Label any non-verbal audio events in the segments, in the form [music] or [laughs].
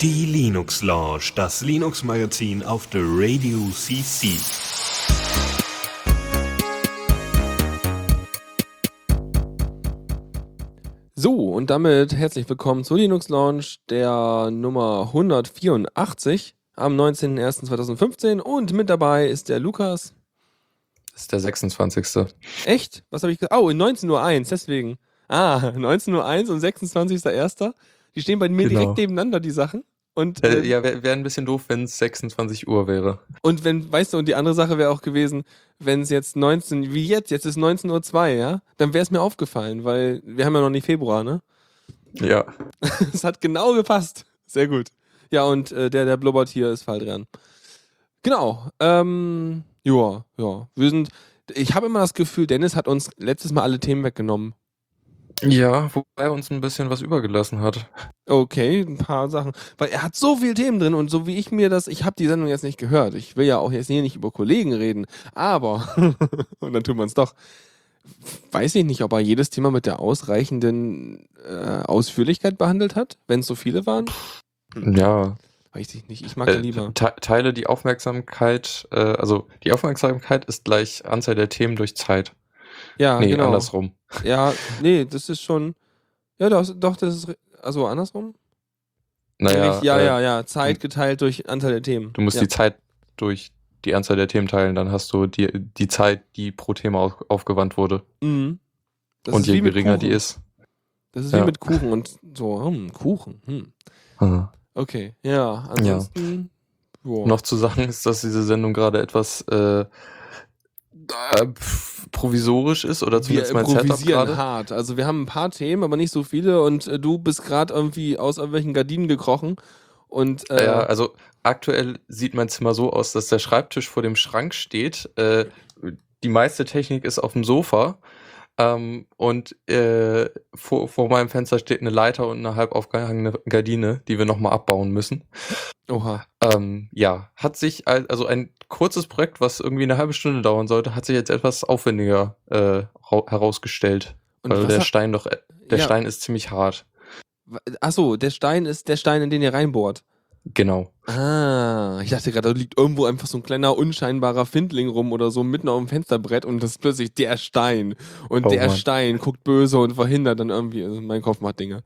Die Linux Lounge, das Linux Magazin auf der Radio CC. So, und damit herzlich willkommen zur Linux Lounge der Nummer 184 am 19.01.2015 und mit dabei ist der Lukas. Das ist der 26. Echt? Was habe ich gesagt? Oh, in 19.01 Uhr, deswegen. Ah, [laughs] 19.01 Uhr und 26.01. Die stehen bei mir Genau. direkt nebeneinander, die Sachen. Und, Äh, äh, ja, wäre wär ein bisschen doof, wenn es 26 Uhr wäre. und wenn, weißt du, und die andere Sache wäre auch gewesen, wenn es jetzt 19, wie jetzt, jetzt ist 19.02 Uhr, ja, dann wäre es mir aufgefallen, weil wir haben ja noch nicht Februar, ne? Ja. [laughs] Es hat genau gepasst. Sehr gut. Ja, und äh, der, der blubbert hier ist Faldrian. Genau. Ähm, ja, ja. Wir sind. Ich habe immer das Gefühl, Dennis hat uns letztes Mal alle Themen weggenommen. Ja, wobei er uns ein bisschen was übergelassen hat. Okay, ein paar Sachen. Weil er hat so viele Themen drin und so wie ich mir das, ich habe die Sendung jetzt nicht gehört. Ich will ja auch jetzt hier nicht über Kollegen reden, aber, [laughs] und dann tun wir es doch. Weiß ich nicht, ob er jedes Thema mit der ausreichenden äh, Ausführlichkeit behandelt hat, wenn es so viele waren. Ja. Weiß ich nicht. Ich mag ihn Äh, lieber. te teile die Aufmerksamkeit, äh, also die Aufmerksamkeit ist gleich Anzahl der Themen durch Zeit. Ja, nee, genau. andersrum. Ja, nee, das ist schon. Ja, doch, doch das ist. Also andersrum? Naja, ja, äh, ja, ja. Zeit geteilt durch Anteil der Themen. du musst ja. die Zeit durch die Anzahl der Themen teilen, dann hast du die, die Zeit, die pro Thema auf, aufgewandt wurde. Mhm. Und je wie geringer die ist. Das ist wie Ja. mit Kuchen und so. Hm, Kuchen. Hm. Okay, ja. Ansonsten. Ja. Noch zu sagen ist, dass diese Sendung gerade etwas äh, äh, provisorisch ist oder wir zumindest mein Setup gerade. hart. Also wir haben ein paar Themen, aber nicht so viele. Und äh, du bist gerade irgendwie aus irgendwelchen Gardinen gekrochen. Und äh, Ja, also aktuell sieht mein Zimmer so aus, dass der Schreibtisch vor dem Schrank steht. Äh, die meiste Technik ist auf dem Sofa. Ähm, und äh, vor, vor meinem Fenster steht eine Leiter und eine halb aufgehangene Gardine, die wir nochmal abbauen müssen. oha. Ähm, ja, hat sich, al- also ein kurzes Projekt, was irgendwie eine halbe Stunde dauern sollte, hat sich jetzt etwas aufwendiger äh, rau- herausgestellt. Und weil was der hat- Stein doch, äh, der Ja. Stein ist ziemlich hart. Achso, der Stein ist der Stein, in den ihr reinbohrt. Genau. Ah, ich dachte gerade, da liegt irgendwo einfach so ein kleiner unscheinbarer Findling rum oder so mitten auf dem Fensterbrett und das ist plötzlich der Stein. Und Oh der Mann. Stein guckt böse und verhindert dann irgendwie. Also mein Kopf macht Dinge.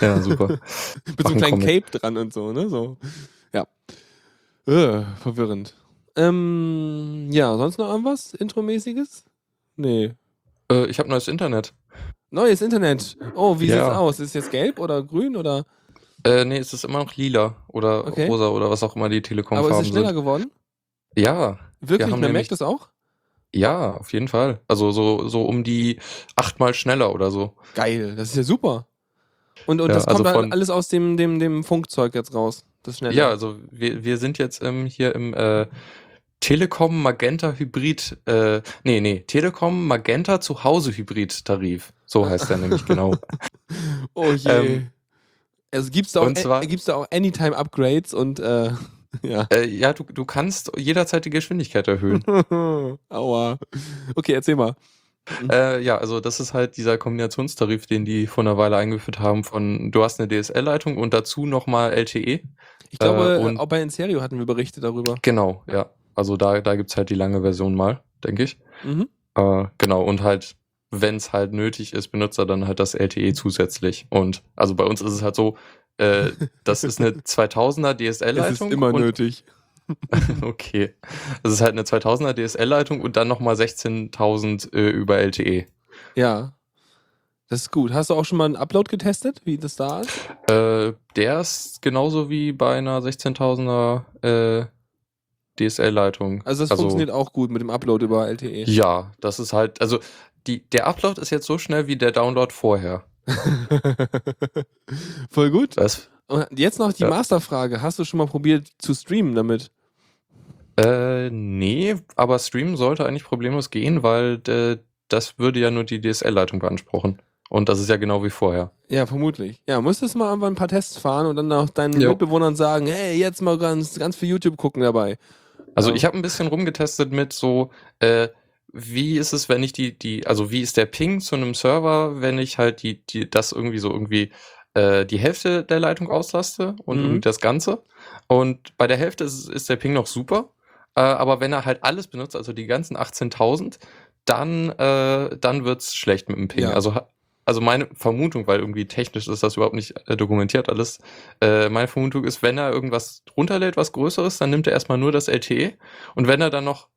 Ja, super. [laughs] Mit so einem kleinen Comic. Cape dran und so, ne? So. Ja. Äh, verwirrend. Ähm, ja, sonst noch irgendwas Intromäßiges? Nee. äh, ich habe neues Internet. Neues Internet. Oh, wie Ja. sieht's aus? Ist es jetzt gelb oder grün oder? Äh, nee, es ist immer noch lila oder Okay. rosa oder was auch immer die telekom Aber ist es schneller sind. geworden? Ja, Wirklich? haben Man merkt das auch? ja, auf jeden Fall. Also so, so um die achtmal schneller oder so. Geil, das ist ja super. Und, und Ja, das also kommt dann von- alles aus dem, dem, dem Funkzeug jetzt raus. Das schnelle. Ja, also wir, wir sind jetzt ähm, hier im äh, Telekom Magenta Hybrid, äh, nee, nee, Telekom Magenta zu Hause Hybrid Tarif. So heißt der nämlich [laughs] genau. Oh je. Ähm, also da zwar- äh, gibt's da auch Anytime Upgrades und äh, [laughs] ja. Äh, ja, du, du kannst jederzeit die Geschwindigkeit erhöhen. [laughs] Aua. Okay, erzähl mal. Äh, ja, also das ist halt dieser Kombinationstarif, den die vor einer Weile eingeführt haben von, du hast eine DSL-Leitung und dazu nochmal LTE. Ich glaube, Äh, auch bei Inserio hatten wir Berichte darüber. Genau, ja. Also da, da gibt's halt die lange Version mal, denke ich. Mhm. Äh, genau, und halt, wenn es halt nötig ist, benutzt er dann halt das LTE zusätzlich. Und also bei uns ist es halt so, äh, das ist eine [laughs] 2000er Es DSL-Leitung. ist immer nötig. [laughs] Okay. Das ist halt eine 2000er DSL-Leitung und dann nochmal 16.000 äh, über LTE. Ja. Das ist gut. Hast du auch schon mal einen Upload getestet, wie das da ist? Äh, der ist genauso wie bei einer 16.000er äh, DSL-Leitung. Also das funktioniert auch gut mit dem Upload über. LTE. Ja, das ist halt, also die, der Upload ist jetzt so schnell wie der Download vorher. [laughs] Voll gut. Das, Und jetzt noch die Ja. Masterfrage. Hast du schon mal probiert zu streamen damit? äh, nee, aber streamen sollte eigentlich problemlos gehen, weil äh, das würde ja nur die DSL-Leitung beanspruchen. Und das ist ja genau wie vorher. Ja, vermutlich. Ja, müsstest mal einfach ein paar Tests fahren und dann auch deinen Jo. Mitbewohnern sagen, hey, jetzt mal ganz, ganz viel YouTube gucken dabei. Also Ja. ich habe ein bisschen rumgetestet mit so, äh, wie ist es, wenn ich die, die, also wie ist der Ping zu einem Server, wenn ich halt die, die, das irgendwie so irgendwie äh, die Hälfte der Leitung auslaste und Mhm. irgendwie das Ganze. Und bei der Hälfte ist, ist der Ping noch super. Äh, aber wenn er halt alles benutzt, also die ganzen 18.000, dann, äh, dann wird's schlecht mit dem Ping. Ja. Also, also meine Vermutung, weil irgendwie technisch ist das überhaupt nicht äh, dokumentiert alles, äh, meine Vermutung ist, wenn er irgendwas runterlädt, was Größeres, dann nimmt er erstmal nur das LTE. Und wenn er dann noch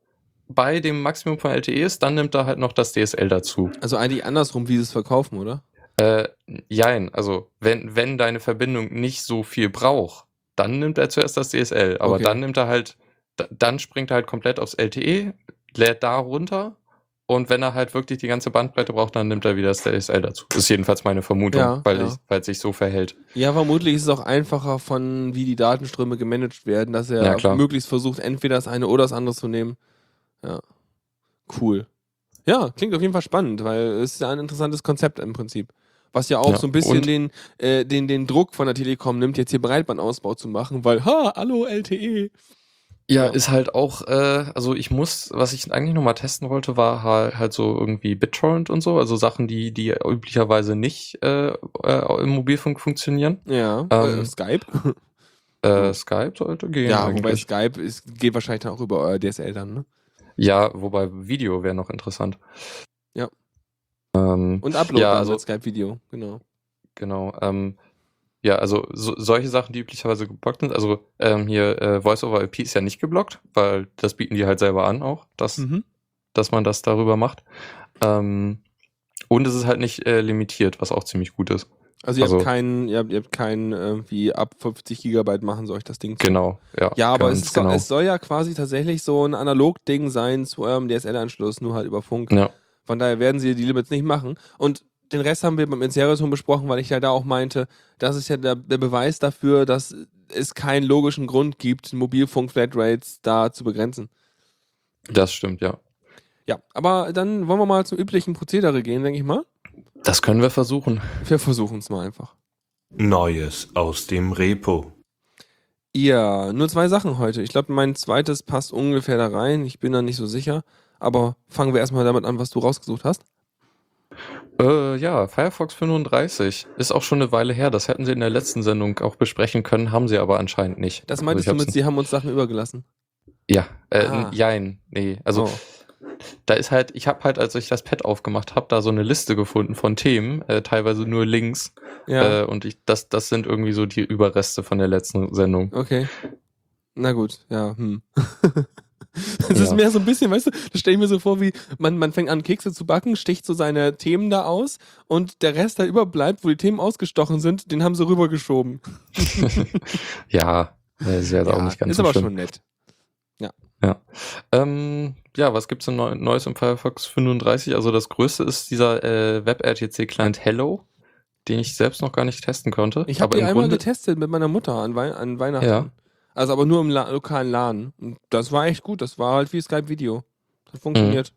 bei dem Maximum von LTE ist, dann nimmt er halt noch das DSL dazu. Also eigentlich andersrum, wie sie es verkaufen, oder? Äh, jein, also wenn, wenn deine Verbindung nicht so viel braucht, dann nimmt er zuerst das DSL, aber Okay. dann nimmt er halt, da- dann springt er halt komplett aufs LTE, lädt da runter und wenn er halt wirklich die ganze Bandbreite braucht, dann nimmt er wieder das DSL dazu. Ist jedenfalls meine Vermutung, Ja, weil, ja. Ich, weil es sich so verhält. Ja, vermutlich ist es auch einfacher von, wie die Datenströme gemanagt werden, dass er Ja, möglichst versucht, entweder das eine oder das andere zu nehmen. Ja. Cool. Ja, klingt auf jeden Fall spannend, weil es ist ja ein interessantes Konzept im Prinzip. Was ja auch Ja, so ein bisschen den, äh, den, den Druck von der Telekom nimmt, jetzt hier Breitbandausbau zu machen, weil, ha, hallo LTE. Ja, Ja. ist halt auch, äh, also ich muss, was ich eigentlich nochmal testen wollte, war halt, halt so irgendwie BitTorrent und so, also Sachen, die, die üblicherweise nicht äh, äh, im Mobilfunk funktionieren. Ja, Ähm, äh, Skype. [laughs] Äh, Skype sollte gehen. Ja, wobei eigentlich. Skype ist, geht wahrscheinlich dann auch über euer DSL dann, ne? Ja, wobei Video wäre noch interessant. Ja. Ähm, Und Upload Ja, also- Skype-Video, genau. genau. Ähm, ja, also so, solche Sachen, die üblicherweise geblockt sind. Also ähm, hier äh, Voice-over-IP ist ja nicht geblockt, weil das bieten die halt selber an auch, dass, Mhm. dass man das darüber macht. Ähm, und es ist halt nicht äh, limitiert, was auch ziemlich gut ist. Also ihr Also- habt keinen, ihr habt, ihr habt keinen, irgendwie ab 50 Gigabyte machen soll euch das Ding zu. Genau, ja. Ja, aber es, soll, genau. es soll ja quasi tatsächlich so ein Analog-Ding sein zu eurem DSL-Anschluss, nur halt über Funk. Ja. Von daher werden sie die Limits nicht machen. Und den Rest haben wir beim Inseriton besprochen, weil ich ja da auch meinte, das ist ja der, der Beweis dafür, dass es keinen logischen Grund gibt, Mobilfunk-Flatrates da zu begrenzen. Das stimmt, ja. Ja, aber dann wollen wir mal zum üblichen Prozedere gehen, denke ich mal. Das können wir versuchen. Wir versuchen es mal einfach. Neues aus dem Repo. Ja, nur zwei Sachen heute. Ich glaube, mein zweites passt ungefähr da rein. Ich bin da nicht so sicher. Aber fangen wir erstmal damit an, was du rausgesucht hast. Äh, ja, Firefox 35 ist auch schon eine Weile her. Das hätten sie in der letzten Sendung auch besprechen können, haben sie aber anscheinend nicht. Das Also meintest ich du mit, sie haben uns Sachen übergelassen. Ja, äh, Ah. jein, nee. Also Oh. Da ist halt, ich habe halt, als ich das Pad aufgemacht habe, da so eine Liste gefunden von Themen, äh, teilweise nur Links. ja, Äh, und ich, das, das sind irgendwie so die Überreste von der letzten Sendung. okay. Na gut, ja, hm. [laughs] Ist Ja. mehr so ein bisschen, weißt du, das stelle ich mir so vor, wie man, man fängt an, Kekse zu backen, sticht so seine Themen da aus und der Rest, der überbleibt, wo die Themen ausgestochen sind, den haben sie rübergeschoben. [laughs] ja, äh, ist ja jetzt auch nicht ganz ist so aber schlimm. schon nett. Ähm, ja, was gibt's denn Neu Neues im Firefox 35? Also das größte ist dieser äh, WebRTC-Client Hello, den ich selbst noch gar nicht testen konnte. Ich habe im einmal Grunde, getestet mit meiner Mutter an, Wei an Weihnachten. Ja. Also aber nur im La lokalen Laden. Und das war echt gut. Das war halt wie Skype-Video. Das hat funktioniert.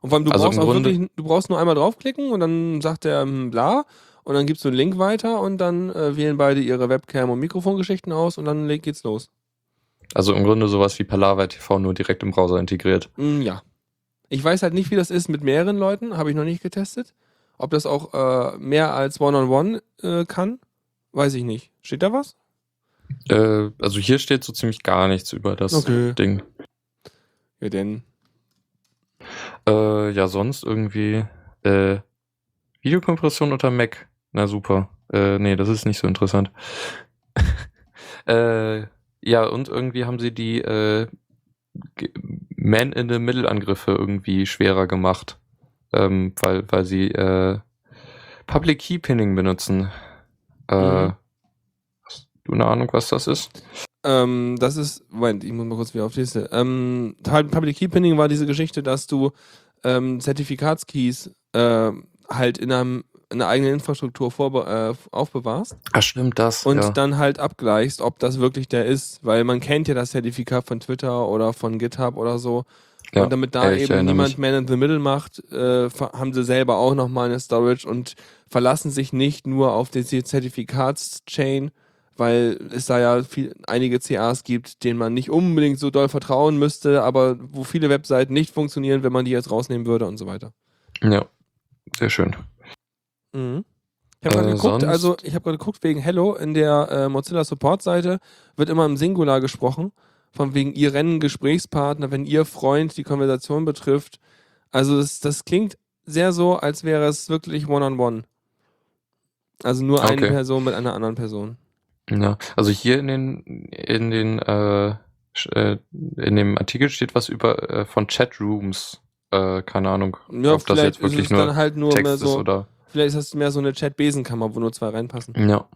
Und vor allem, du Also brauchst auch Grunde- wirklich, du brauchst nur einmal draufklicken und dann sagt er hm, bla und dann gibst du einen Link weiter und dann äh, wählen beide ihre Webcam- und Mikrofongeschichten aus und dann geht's los. Also im Grunde sowas wie Palaver TV nur direkt im Browser integriert. Mm, ja. Ich weiß halt nicht, wie das ist mit mehreren Leuten. Habe ich noch nicht getestet. Ob das auch äh, mehr als One-on-One äh, kann, weiß ich nicht. Steht da was? Äh, also hier steht so ziemlich gar nichts über das Okay. Ding. Ja, denn. Äh, ja, sonst irgendwie äh, Videokompression unter Mac. Na super. Äh, nee, das ist nicht so interessant. [laughs] äh, ja, und irgendwie haben sie die äh, Man-in-the-Middle-Angriffe irgendwie schwerer gemacht. Ähm, weil, weil sie äh, Public Key Pinning benutzen. Äh, Mhm. Hast du eine Ahnung, was das ist? Ähm, das ist, Moment, ich muss mal kurz wieder auf die Liste. Ähm, Teil- Public Key Pinning war diese Geschichte, dass du ähm, Zertifikatskeys äh, halt in, einem, in einer eigenen Infrastruktur äh, aufbewahrst Ach, stimmt, das. und ja. dann halt abgleichst, ob das wirklich der ist, weil man kennt ja das Zertifikat von Twitter oder von GitHub oder so. Ja, und damit da eben niemand mich. Man in the Middle macht, äh, haben sie selber auch nochmal eine Storage und verlassen sich nicht nur auf die Zertifikatschain, weil es da ja viel, einige CAs gibt, denen man nicht unbedingt so doll vertrauen müsste, aber wo viele Webseiten nicht funktionieren, wenn man die jetzt rausnehmen würde und so weiter. Ja, sehr schön. Mhm. Ich habe gerade Äh, geguckt, also ich habe gerade geguckt wegen Hello in der äh, Mozilla Support Seite wird immer im Singular gesprochen, von wegen ihr Rennen Gesprächspartner, wenn ihr Freund die Konversation betrifft. Also das, das klingt sehr so, als wäre es wirklich One-on-One. Also nur eine Okay. Person mit einer anderen Person. Ja, also hier in den in den äh, äh, in dem Artikel steht was über äh, von Chatrooms. Äh, keine Ahnung, Ja, ob das vielleicht jetzt wirklich ist es nur dann halt nur Text mehr ist so, oder. Vielleicht ist das mehr so eine Chat-Besenkammer, wo nur zwei reinpassen. Ja.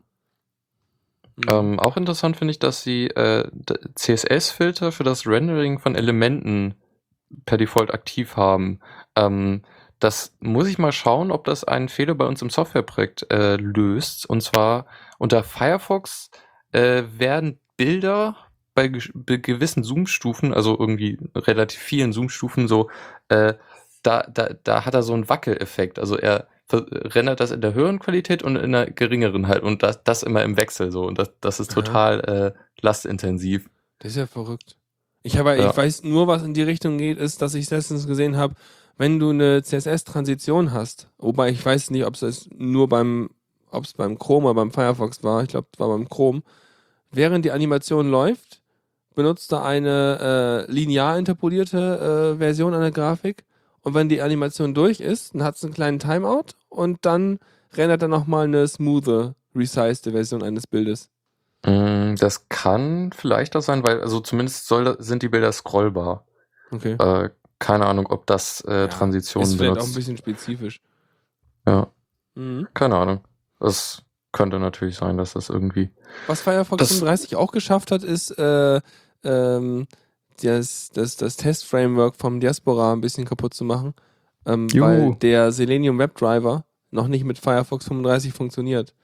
Mhm. Ähm, auch interessant finde ich, dass sie äh, CSS-Filter für das Rendering von Elementen per Default aktiv haben. Ähm, das muss ich mal schauen, ob das einen Fehler bei uns im Softwareprojekt äh, löst. Und zwar unter Firefox äh, werden Bilder bei, gesch- bei gewissen Zoom-Stufen, also irgendwie relativ vielen Zoom-Stufen, so, äh, da, da, da hat er so einen Wackeleffekt. Also er rendert das in der höheren Qualität und in der geringeren halt. Und das, das immer im Wechsel so. Und das, das ist total äh, lastintensiv. Das ist ja verrückt. Ich, habe, Ja. ich weiß nur, was in die Richtung geht, ist, dass ich letztens gesehen habe, wenn du eine CSS-Transition hast, wobei ich weiß nicht, ob es nur beim, ob es beim Chrome oder beim Firefox war, ich glaube, es war beim Chrome, während die Animation läuft, benutzt er eine äh, linear interpolierte äh, Version einer Grafik und wenn die Animation durch ist, dann hat es einen kleinen Timeout und dann rendert er nochmal eine smoothe, resized Version eines Bildes. Mm, Das kann vielleicht auch sein, weil, also zumindest soll, sind die Bilder scrollbar. Okay. Äh, keine Ahnung, ob das äh, Ja, Transitionen ist vielleicht auch ein benutzt. bisschen spezifisch. Ja, Mhm. keine Ahnung. Das könnte natürlich sein, dass das irgendwie. Was Firefox Das- 35 auch geschafft hat, ist äh, ähm, das, das, das Test-Framework vom Diaspora ein bisschen kaputt zu machen, ähm, weil der Selenium WebDriver noch nicht mit Firefox 35 funktioniert.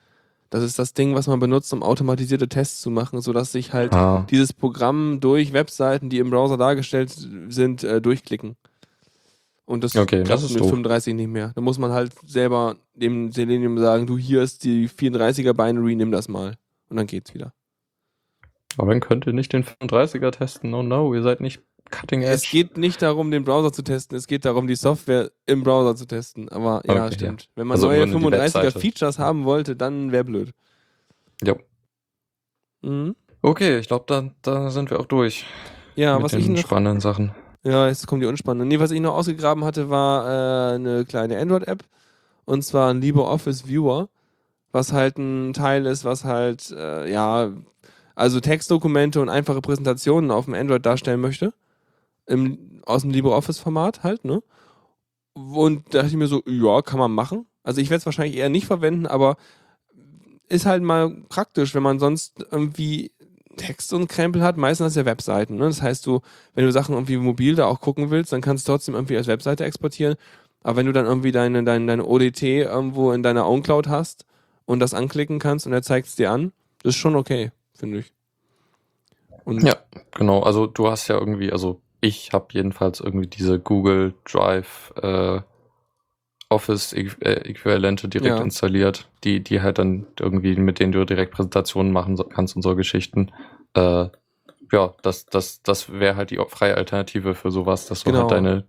Das ist das Ding, was man benutzt, um automatisierte Tests zu machen, sodass sich halt Ah, dieses Programm durch Webseiten, die im Browser dargestellt sind, äh, durchklicken. Und das Okay, klappt mit doof. 35 nicht mehr. Da muss man halt selber dem Selenium sagen, du, hier ist die 34er Binary, nimm das mal. Und dann geht's wieder. aber dann könnt ihr nicht den 35er testen. Oh no, ihr seid nicht cutting edge. Es geht nicht darum, den Browser zu testen, es geht darum, die Software im Browser zu testen. Aber ja, Okay, stimmt. Wenn man Also neue nur die 35er Webseite. Features haben wollte, dann wäre blöd. Ja. Mhm. Okay, ich glaube, da, da sind wir auch durch Ja, mit was den ich noch spannenden Sachen. Ja, jetzt kommt die unspannende. Nee, was ich noch ausgegraben hatte, war äh, eine kleine Android-App. Und zwar ein LibreOffice Viewer, was halt ein Teil ist, was halt, äh, ja, also Textdokumente und einfache Präsentationen auf dem Android darstellen möchte. Im, aus dem LibreOffice-Format halt, ne? Und da dachte ich mir so, ja, kann man machen. Also ich werde es wahrscheinlich eher nicht verwenden, aber ist halt mal praktisch, wenn man sonst irgendwie Text und Krempel hat, meistens ja Webseiten. Ne? Das heißt, du, wenn du Sachen irgendwie mobil da auch gucken willst, dann kannst du trotzdem irgendwie als Webseite exportieren. Aber wenn du dann irgendwie deine, deine, deine ODT irgendwo in deiner OwnCloud hast und das anklicken kannst und er zeigt es dir an, das ist schon okay, finde ich. Und Ja, genau. Also du hast ja irgendwie, also ich habe jedenfalls irgendwie diese Google Drive äh, Office Äqu- äh, Äquivalente direkt Ja. installiert, die die halt dann irgendwie mit denen du direkt Präsentationen machen kannst und so Geschichten. Äh, ja, das das das wäre halt die freie Alternative für sowas, dass du Genau. halt deine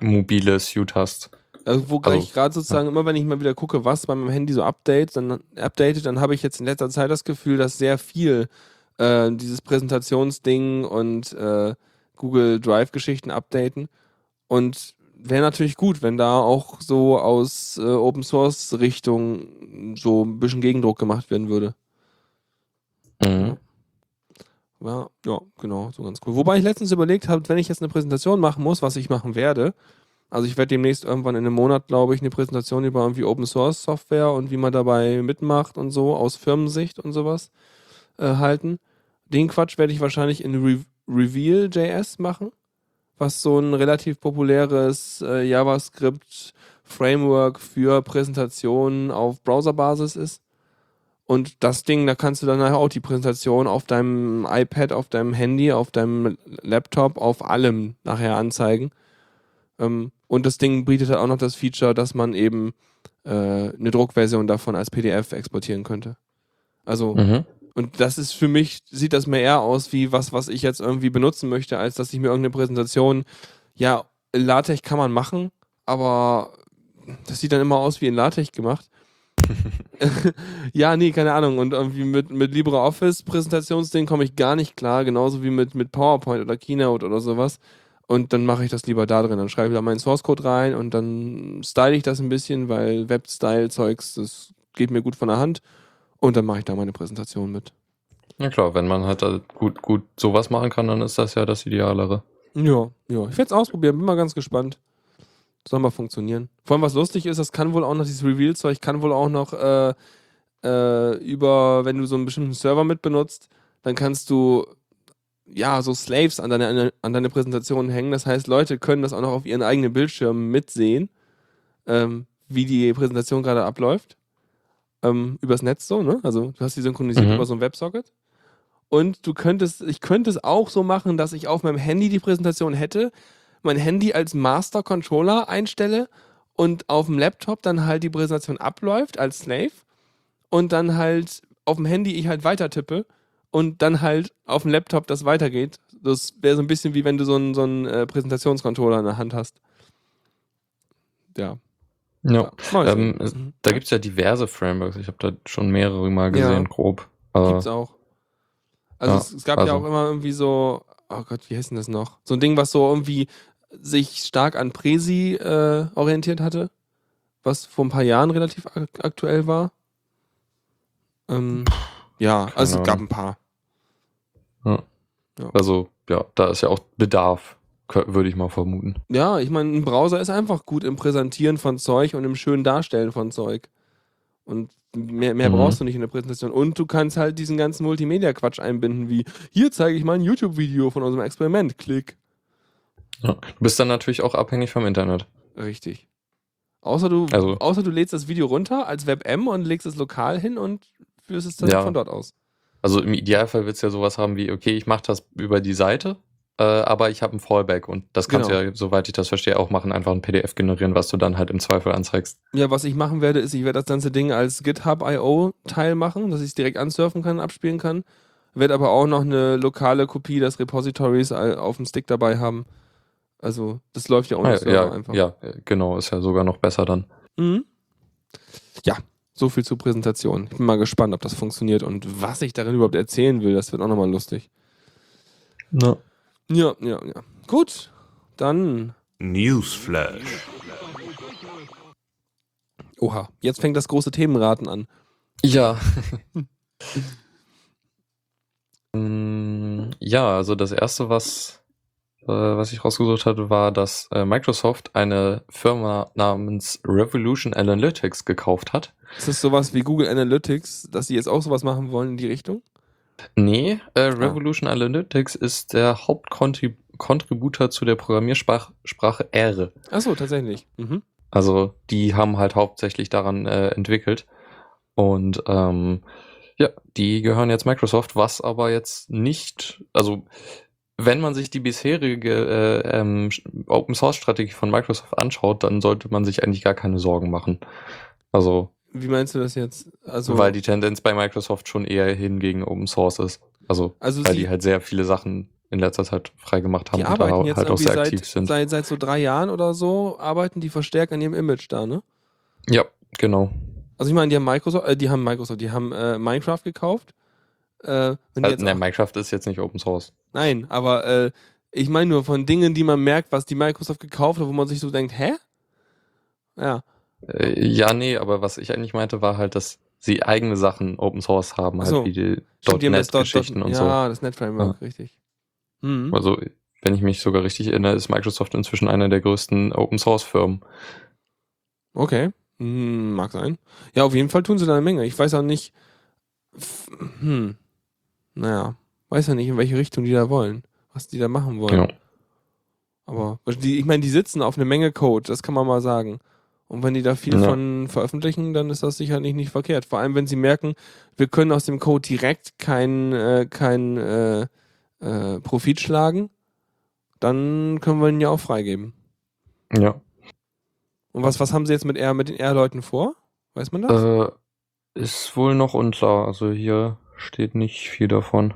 mobile Suite hast. Also, wo Also, ich gerade sozusagen immer, wenn ich mal wieder gucke, was bei meinem Handy so updatet, dann updatet, dann habe ich jetzt in letzter Zeit das Gefühl, dass sehr viel äh, dieses Präsentationsding und äh, Google Drive-Geschichten updaten. Und wäre natürlich gut, wenn da auch so aus äh, Open Source Richtung so ein bisschen Gegendruck gemacht werden würde. Mhm. Ja, ja, genau, so ganz cool. Wobei ich letztens überlegt habe, wenn ich jetzt eine Präsentation machen muss, was ich machen werde, also ich werde demnächst irgendwann in einem Monat, glaube ich, eine Präsentation über irgendwie Open Source Software und wie man dabei mitmacht und so aus Firmensicht und sowas äh, halten. Den Quatsch werde ich wahrscheinlich in Re Reveal.js machen, was so ein relativ populäres äh, JavaScript-Framework für Präsentationen auf Browserbasis ist. Und das Ding, da kannst du dann auch die Präsentation auf deinem iPad, auf deinem Handy, auf deinem Laptop, auf allem nachher anzeigen. Ähm, und das Ding bietet halt auch noch das Feature, dass man eben äh, eine Druckversion davon als PDF exportieren könnte. Also Mhm. Und das ist für mich, sieht das mehr eher aus wie was, was ich jetzt irgendwie benutzen möchte, als dass ich mir irgendeine Präsentation, ja, LaTeX kann man machen, aber das sieht dann immer aus wie in LaTeX gemacht. [laughs] ja, nee, keine Ahnung. Und irgendwie mit, mit LibreOffice-Präsentationsding komme ich gar nicht klar, genauso wie mit, mit PowerPoint oder Keynote oder sowas. Und dann mache ich das lieber da drin. Dann schreibe ich da meinen Source-Code rein und dann style ich das ein bisschen, weil Web-Style-Zeugs, das geht mir gut von der Hand. Und dann mache ich da meine Präsentation mit. Ja klar, wenn man halt gut, gut sowas machen kann, dann ist das ja das Idealere. Ja, ja. Ich werde es ausprobieren, bin mal ganz gespannt. Soll mal funktionieren. Vor allem, was lustig ist, das kann wohl auch noch, dieses Reveal-Zeug kann wohl auch noch äh, äh, über, wenn du so einen bestimmten Server mit benutzt, dann kannst du ja so Slaves an deine, an deine Präsentation hängen. Das heißt, Leute können das auch noch auf ihren eigenen Bildschirmen mitsehen, ähm, wie die Präsentation gerade abläuft. Ähm, übers Netz so, ne? Also du hast die synchronisiert Mhm. über so ein Websocket. Und du könntest, ich könnte es auch so machen, dass ich auf meinem Handy die Präsentation hätte, mein Handy als Master Controller einstelle und auf dem Laptop dann halt die Präsentation abläuft als Slave und dann halt auf dem Handy ich halt weiter tippe und dann halt auf dem Laptop das weitergeht. Das wäre so ein bisschen wie wenn du so einen, so einen äh, Präsentationscontroller in der Hand hast. Ja. Ja. Mal Ähm, Mhm. Da gibt es ja diverse Frameworks. Ich habe da schon mehrere mal Ja. gesehen, grob. Äh, Gibt's auch. Also ja, es, es gab ja also- auch immer irgendwie so, oh Gott, wie heißt denn das noch? So ein Ding, was so irgendwie sich stark an Presi äh, orientiert hatte, was vor ein paar Jahren relativ ak aktuell war. Ähm, ja, also es gab ein paar. also, ja, da ist ja auch Bedarf, würde ich mal vermuten. Ja, ich meine, ein Browser ist einfach gut im Präsentieren von Zeug und im schönen Darstellen von Zeug. Und mehr, mehr Mhm. brauchst du nicht in der Präsentation. Und du kannst halt diesen ganzen Multimedia-Quatsch einbinden, wie hier zeige ich mal ein YouTube-Video von unserem Experiment. Klick. Ja. Du bist dann natürlich auch abhängig vom Internet. Richtig. Außer du, Also- außer du lädst das Video runter als WebM und legst es lokal hin und führst es dann Ja. von dort aus. Also im Idealfall wird es ja sowas haben wie, okay, ich mache das über die Seite, äh, aber ich habe ein Fallback und das kannst Genau. du ja, soweit ich das verstehe, auch machen, einfach ein PDF generieren, was du dann halt im Zweifel anzeigst. Ja, was ich machen werde, ist, ich werde das ganze Ding als GitHub.io-Teil machen, dass ich es direkt ansurfen kann, abspielen kann. Werde aber auch noch eine lokale Kopie des Repositories auf dem Stick dabei haben. Also, das läuft ja ohne Ah, Server ja, einfach. ja, genau, ist ja sogar noch besser dann. Mhm. Ja, so viel zur Präsentation. Ich bin mal gespannt, ob das funktioniert und was ich darin überhaupt erzählen will. Das wird auch nochmal lustig. Ja. Ja, ja, ja. Gut, dann Newsflash. Oha, jetzt fängt das große Themenraten an. Ja. Mm, [laughs] ja, also das erste, was, äh, was ich rausgesucht hatte, war, dass äh, Microsoft eine Firma namens Revolution Analytics gekauft hat. Ist das sowas wie Google Analytics, dass sie jetzt auch sowas machen wollen in die Richtung? Nee, äh, Revolution Analytics ist der Hauptkontributor zu der Programmiersprache Sprache R. Achso, tatsächlich. Mhm. Also die haben halt hauptsächlich daran äh, entwickelt. Und ähm, ja, die gehören jetzt Microsoft, was aber jetzt nicht, also wenn man sich die bisherige äh, ähm, Open Source Strategie von Microsoft anschaut, dann sollte man sich eigentlich gar keine Sorgen machen. Also, Wie meinst du das jetzt? Also, weil die Tendenz bei Microsoft schon eher hin gegen Open Source ist. Also, also weil sie, die halt sehr viele Sachen in letzter Zeit freigemacht haben die und da arbeiten jetzt halt auch sehr seit, aktiv sind. seit, seit so drei Jahren oder so, arbeiten die verstärkt an ihrem Image da, ne? Ja, genau. Also ich meine, die haben Microsoft, äh, die haben Microsoft, die haben äh, Minecraft gekauft. Äh, Also, ne, Minecraft ist jetzt nicht Open Source. nein, aber äh, ich meine nur von Dingen, die man merkt, was die Microsoft gekauft hat, wo man sich so denkt, hä? Ja. Äh, ja, nee, aber was ich eigentlich meinte, war halt, dass sie eigene Sachen Open Source haben, halt so. wie die .NET-Geschichten und so. Ja, das Net-Framework, richtig. Mhm. Also, wenn ich mich sogar richtig erinnere, ist Microsoft inzwischen eine der größten Open Source Firmen. Okay. Hm, mag sein. Ja, auf jeden Fall tun sie da eine Menge. Ich weiß auch nicht. Hm. Naja. Weiß ja nicht, in welche Richtung die da wollen. Was die da machen wollen. Ja. Aber die, ich meine, die sitzen auf eine Menge Code, das kann man mal sagen. Und wenn die da viel Ja. von veröffentlichen, dann ist das sicherlich nicht verkehrt. Vor allem, wenn sie merken, wir können aus dem Code direkt keinen äh, kein, äh, äh, Profit schlagen, dann können wir ihn ja auch freigeben. Ja. Und was, was haben sie jetzt mit R, mit den R-Leuten vor? Weiß man das? Äh, ist wohl noch unklar. Also hier steht nicht viel davon.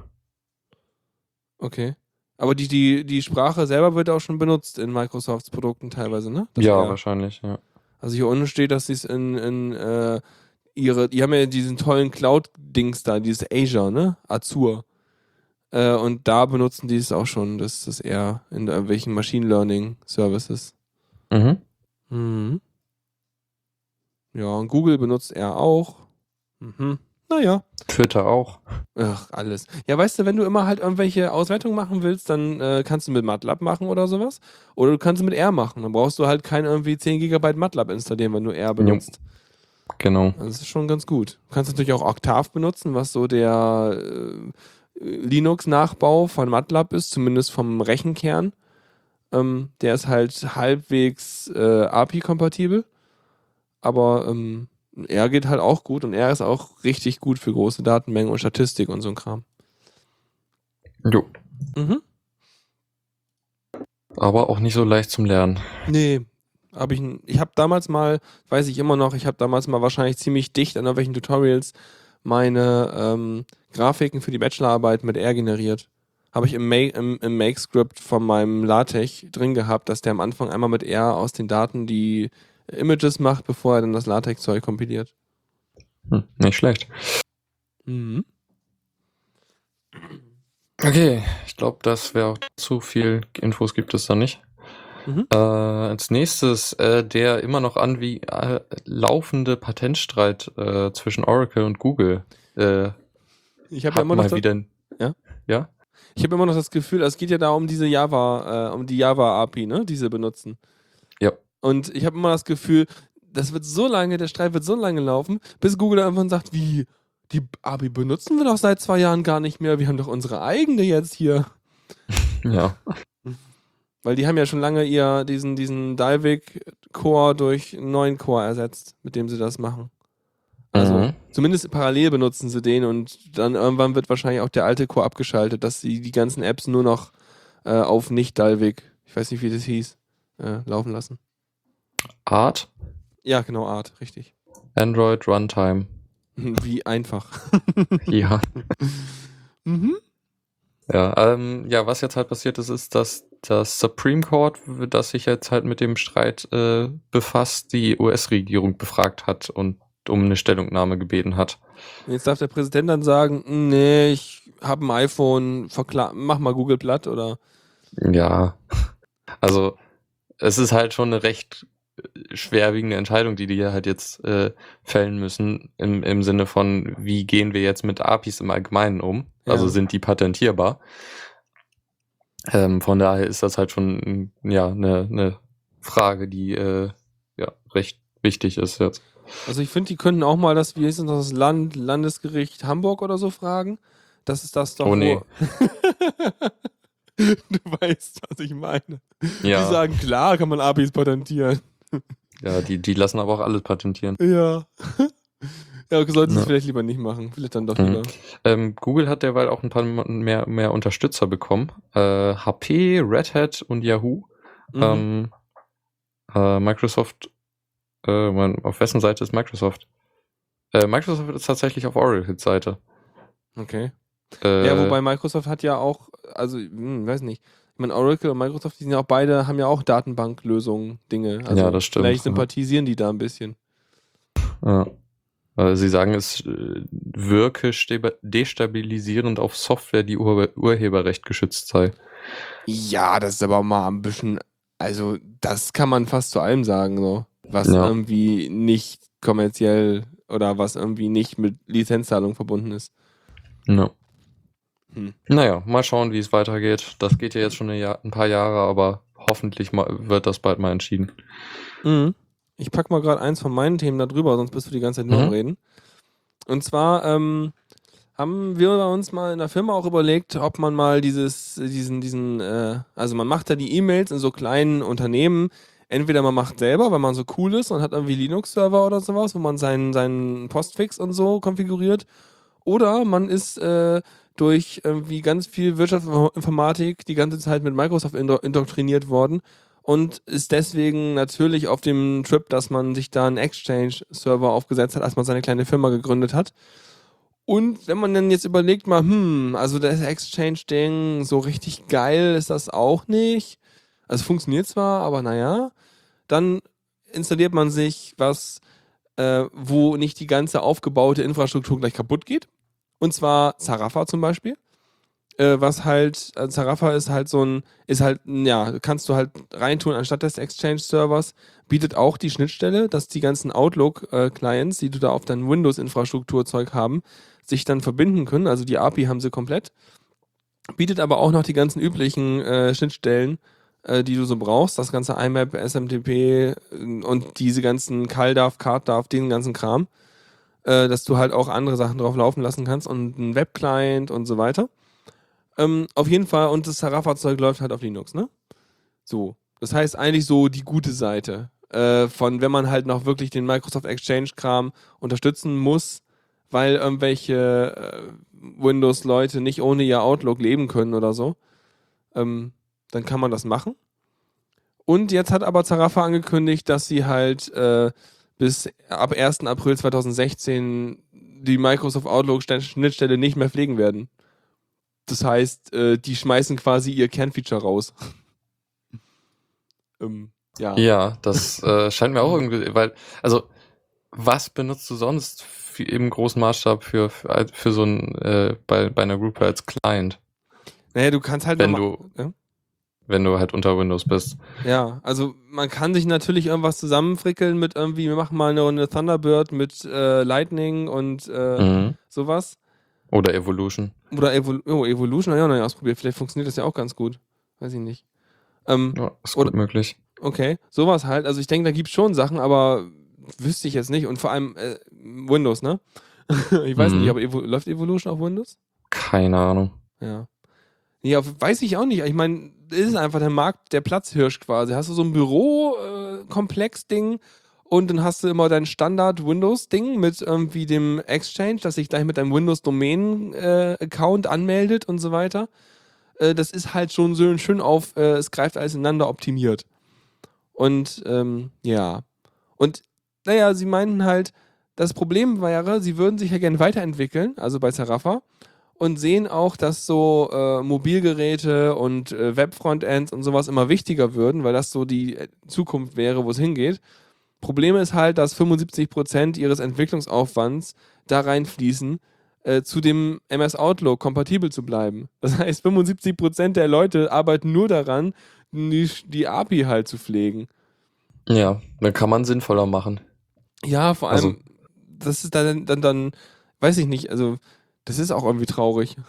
Okay. Aber die, die, die Sprache selber wird auch schon benutzt in Microsofts Produkten teilweise, ne? Das ja, wahrscheinlich, ja. Also hier unten steht, dass sie es in, in äh, ihre, die haben ja diesen tollen Cloud-Dings da, dieses Azure, ne? Azure. Äh, und da benutzen die es auch schon, das das R in irgendwelchen Machine Learning Services. Mhm. Mhm. Ja, und Google benutzt R auch. Mhm. Naja. Twitter auch. Ach, alles. Ja, weißt du, wenn du immer halt irgendwelche Auswertungen machen willst, dann äh, kannst du mit MATLAB machen oder sowas. Oder du kannst mit R machen. Dann brauchst du halt kein irgendwie 10 GB MATLAB installieren, wenn du R benutzt. Genau. Das ist schon ganz gut. Du kannst natürlich auch Octave benutzen, was so der äh, Linux-Nachbau von MATLAB ist, zumindest vom Rechenkern. Ähm, der ist halt halbwegs äh, API-kompatibel. Aber ähm, R geht halt auch gut und R ist auch richtig gut für große Datenmengen und Statistik und so ein Kram. Jo. Mhm. Aber auch nicht so leicht zum Lernen. Nee, habe ich, ich habe damals mal, weiß ich immer noch, ich habe damals mal wahrscheinlich ziemlich dicht an irgendwelchen Tutorials meine ähm, Grafiken für die Bachelorarbeit mit R generiert. Habe ich im, Ma im, im Make-Script von meinem LaTeX drin gehabt, dass der am Anfang einmal mit R aus den Daten die Images macht, bevor er dann das LaTeX-Zeug kompiliert. Hm, nicht schlecht. Mhm. Okay, ich glaube, das wäre auch zu viel Infos gibt es da nicht. Mhm. Äh, als nächstes äh, der immer noch an wie äh, laufende Patentstreit äh, zwischen Oracle und Google. Äh, Ich habe ja immer noch wieder. Ja? Ja? ich habe immer noch das Gefühl, es geht ja da um diese Java, äh, um die Java API, ne, die sie benutzen. Und ich habe immer das Gefühl, das wird so lange, der Streit wird so lange laufen, bis Google irgendwann sagt, wie, die API benutzen wir doch seit zwei Jahren gar nicht mehr, wir haben doch unsere eigene jetzt hier. [laughs] Ja. Weil die haben ja schon lange ihr, diesen, diesen Dalvik-Core durch einen neuen Core ersetzt, mit dem sie das machen. Also, Mhm. zumindest parallel benutzen sie den und dann irgendwann wird wahrscheinlich auch der alte Core abgeschaltet, dass sie die ganzen Apps nur noch äh, auf nicht-Dalvik, ich weiß nicht, wie das hieß, äh, laufen lassen. Art, Ja, genau, Art, richtig. Android Runtime. [laughs] Wie einfach. [laughs] ja. [laughs] mhm. Ja, ähm, ja, was jetzt halt passiert ist, ist, dass das Supreme Court, das sich jetzt halt mit dem Streit äh, befasst, die US-Regierung befragt hat und um eine Stellungnahme gebeten hat. Jetzt darf der Präsident dann sagen, nee, ich habe ein iPhone, mach mal Google platt oder Ja, also es ist halt schon eine recht schwerwiegende Entscheidung, die die halt jetzt äh, fällen müssen, im, im Sinne von, wie gehen wir jetzt mit APIs im Allgemeinen um? Ja. Also sind die patentierbar? Ähm, von daher ist das halt schon ja eine ne Frage, die äh, ja recht wichtig ist jetzt. Also ich finde, die könnten auch mal das, wie heißt das Land, Landesgericht Hamburg oder so fragen. Das ist das doch. Oh, nee. [laughs] du weißt, was ich meine. Die Ja, sagen, klar kann man APIs patentieren. Ja die, die lassen aber auch alles patentieren. Ja. [laughs] ja, sollten sie Ja. es vielleicht lieber nicht machen. Vielleicht dann doch Mhm. lieber. Ähm, Google hat derweil auch ein paar mehr, mehr Unterstützer bekommen. Äh, HP, Red Hat und Yahoo. Mhm. Ähm, äh, Microsoft, äh, man, auf wessen Seite ist Microsoft? Äh, Microsoft ist tatsächlich auf Oracles Seite. okay. Äh, Ja, wobei Microsoft hat ja auch, also, hm, weiß nicht. Ich meine, Oracle und Microsoft, die sind ja auch beide, haben ja auch Datenbanklösungen, Dinge. Also Ja, das stimmt, Vielleicht ja. sympathisieren die da ein bisschen. Ja. Äh, Sie sagen, es äh, wirke destabilisierend auf Software, die Ur Urheberrecht geschützt sei. Ja, das ist aber mal ein bisschen, also das kann man fast zu allem sagen, so. Was Ja. irgendwie nicht kommerziell oder was irgendwie nicht mit Lizenzzahlung verbunden ist. Ja. Hm. Naja, mal schauen, wie es weitergeht. Das geht ja jetzt schon ein, Jahr, ein paar Jahre, aber hoffentlich mal, wird das bald mal entschieden. Mhm. Ich pack mal gerade eins von meinen Themen da drüber, sonst bist du die ganze Zeit nur am Mhm. Reden. Und zwar ähm, haben wir uns mal in der Firma auch überlegt, ob man mal dieses, diesen, diesen, äh, also man macht da die E-Mails in so kleinen Unternehmen. Entweder man macht selber, wenn man so cool ist und hat irgendwie Linux-Server oder sowas, wo man seinen, seinen Postfix und so konfiguriert. Oder man ist äh, durch irgendwie ganz viel Wirtschaftsinformatik die ganze Zeit mit Microsoft indo indoktriniert worden und ist deswegen natürlich auf dem Trip, dass man sich da einen Exchange-Server aufgesetzt hat, als man seine kleine Firma gegründet hat. Und wenn man dann jetzt überlegt mal, hm, also das Exchange-Ding, so richtig geil ist das auch nicht. Also funktioniert zwar, aber naja. Dann installiert man sich was, äh, wo nicht die ganze aufgebaute Infrastruktur gleich kaputt geht. Und zwar Zarafa zum Beispiel. Äh, was halt, also Zarafa ist halt so ein, ist halt, ja, kannst du halt reintun anstatt des Exchange-Servers, bietet auch die Schnittstelle, dass die ganzen Outlook-Clients, die du da auf deinem Windows-Infrastrukturzeug haben, sich dann verbinden können. Also die API haben sie komplett. Bietet aber auch noch die ganzen üblichen äh, Schnittstellen, äh, die du so brauchst. Das ganze IMAP, SMTP äh, und diese ganzen CalDAV, CardDAV, den ganzen Kram. Äh, dass du halt auch andere Sachen drauf laufen lassen kannst und einen Webclient und so weiter. Ähm, auf jeden Fall, und das Sarafa-Zeug läuft halt auf Linux, ne? So. Das heißt eigentlich so die gute Seite. Äh, von wenn man halt noch wirklich den Microsoft Exchange-Kram unterstützen muss, weil irgendwelche äh, Windows-Leute nicht ohne ihr Outlook leben können oder so, ähm, dann kann man das machen. Und jetzt hat aber Zarafa angekündigt, dass sie halt äh, bis ab 1. April 2016 die Microsoft Outlook-Schnittstelle nicht mehr pflegen werden. Das heißt, äh, die schmeißen quasi ihr Kernfeature raus. [laughs] ähm, ja. ja, das äh, scheint mir auch irgendwie, weil, also, was benutzt du sonst im großen Maßstab für, für, für so ein, äh, bei, bei einer Gruppe als Client. Naja, du kannst halt. Wenn du, ja? Wenn du halt unter Windows bist. Ja, also man kann sich natürlich irgendwas zusammenfrickeln mit irgendwie, wir machen mal eine Runde Thunderbird mit äh, Lightning und äh, mhm. sowas. Oder Evolution. Oder Evol oh, Evolution, ja, naja, ausprobiert. Vielleicht funktioniert das ja auch ganz gut. Weiß ich nicht. Ähm, ja, ist gut oder, möglich. Okay, sowas halt. Also ich denke, da gibt es schon Sachen, aber wüsste ich jetzt nicht. Und vor allem äh, Windows, ne? [laughs] ich weiß mhm. nicht, aber Evo läuft Evolution auf Windows? Keine Ahnung. Ja. Ja, weiß ich auch nicht. Ich meine, ist einfach der Markt, der Platzhirsch quasi. Hast du so ein Büro-Komplex-Ding äh, und dann hast du immer dein Standard-Windows-Ding mit irgendwie dem Exchange, das sich gleich mit deinem Windows-Domain-Account äh, anmeldet und so weiter. Äh, das ist halt schon so schön auf, es greift alles ineinander optimiert. Und ähm, ja. Und naja, sie meinten halt, das Problem wäre, sie würden sich ja gerne weiterentwickeln, also bei Zarafa, und sehen auch, dass so äh, Mobilgeräte und äh, Webfrontends und sowas immer wichtiger würden, weil das so die äh, Zukunft wäre, wo es hingeht. Problem ist halt, dass 75% ihres Entwicklungsaufwands da reinfließen, äh, zu dem MS Outlook kompatibel zu bleiben. Das heißt, 75% der Leute arbeiten nur daran, die, die API halt zu pflegen. Ja, dann kann man sinnvoller machen. Ja, vor allem, also, das ist dann, dann, dann, weiß ich nicht, also, das ist auch irgendwie traurig. [laughs]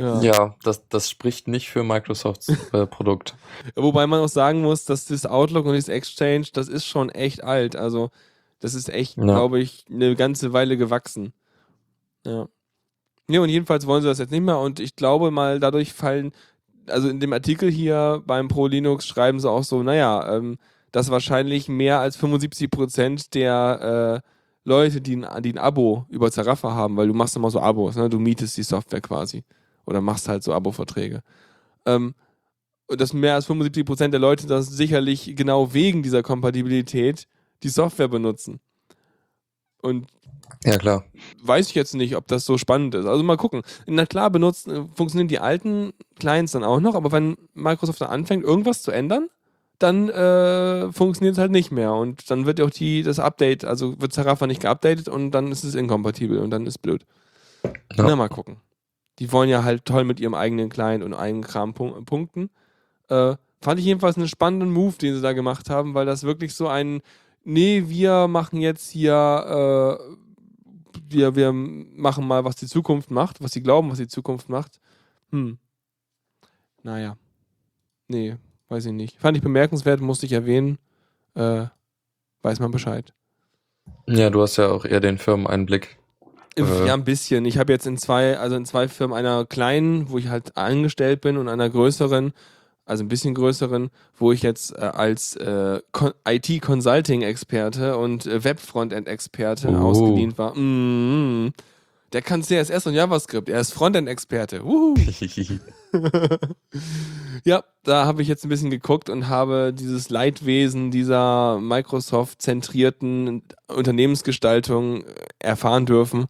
Ja, ja das, das spricht nicht für Microsofts [laughs] äh, Produkt. Wobei man auch sagen muss, dass das Outlook und das Exchange, das ist schon echt alt. Also, das ist echt, ja. glaube ich, eine ganze Weile gewachsen. Ja. Ja, und jedenfalls wollen sie das jetzt nicht mehr und ich glaube mal, dadurch fallen, also in dem Artikel hier beim Pro Linux schreiben sie auch so, naja, ähm, dass wahrscheinlich mehr als 75 Prozent der äh, Leute, die ein, die ein Abo über Zarafa haben, weil du machst immer so Abos, ne? du mietest die Software quasi oder machst halt so Abo-Verträge. Ähm, und dass mehr als 75 Prozent der Leute das sicherlich genau wegen dieser Kompatibilität die Software benutzen. Und ja, klar. Weiß ich jetzt nicht, ob das so spannend ist. Also mal gucken. Na klar, benutzen, funktionieren die alten Clients dann auch noch, aber wenn Microsoft dann anfängt, irgendwas zu ändern, dann äh, funktioniert es halt nicht mehr. Und dann wird auch die, das Update, also wird Zarafa nicht geupdatet und dann ist es inkompatibel und dann ist blöd. Ja. Na, mal gucken. Die wollen ja halt toll mit ihrem eigenen Client und eigenen Kram punkten. Äh, fand ich jedenfalls einen spannenden Move, den sie da gemacht haben, weil das wirklich so ein, nee, wir machen jetzt hier, äh, wir, wir machen mal, was die Zukunft macht, was sie glauben, was die Zukunft macht. Hm. Naja. Nee, Weiß ich nicht. Fand ich bemerkenswert, musste ich erwähnen. Äh, weiß man Bescheid. Ja, du hast ja auch eher den Firmeneinblick. Äh, ja, ein bisschen. Ich habe jetzt in zwei, also in zwei Firmen, einer kleinen, wo ich halt angestellt bin, und einer größeren, also ein bisschen größeren, wo ich jetzt äh, als äh, IT-Consulting-Experte und äh, Web-Frontend-Experte oh. ausgedient war. Mm -hmm. Der kann CSS und JavaScript. Er ist Frontend-Experte. [laughs] ja, da habe ich jetzt ein bisschen geguckt und habe dieses Leidwesen dieser Microsoft-zentrierten Unternehmensgestaltung erfahren dürfen.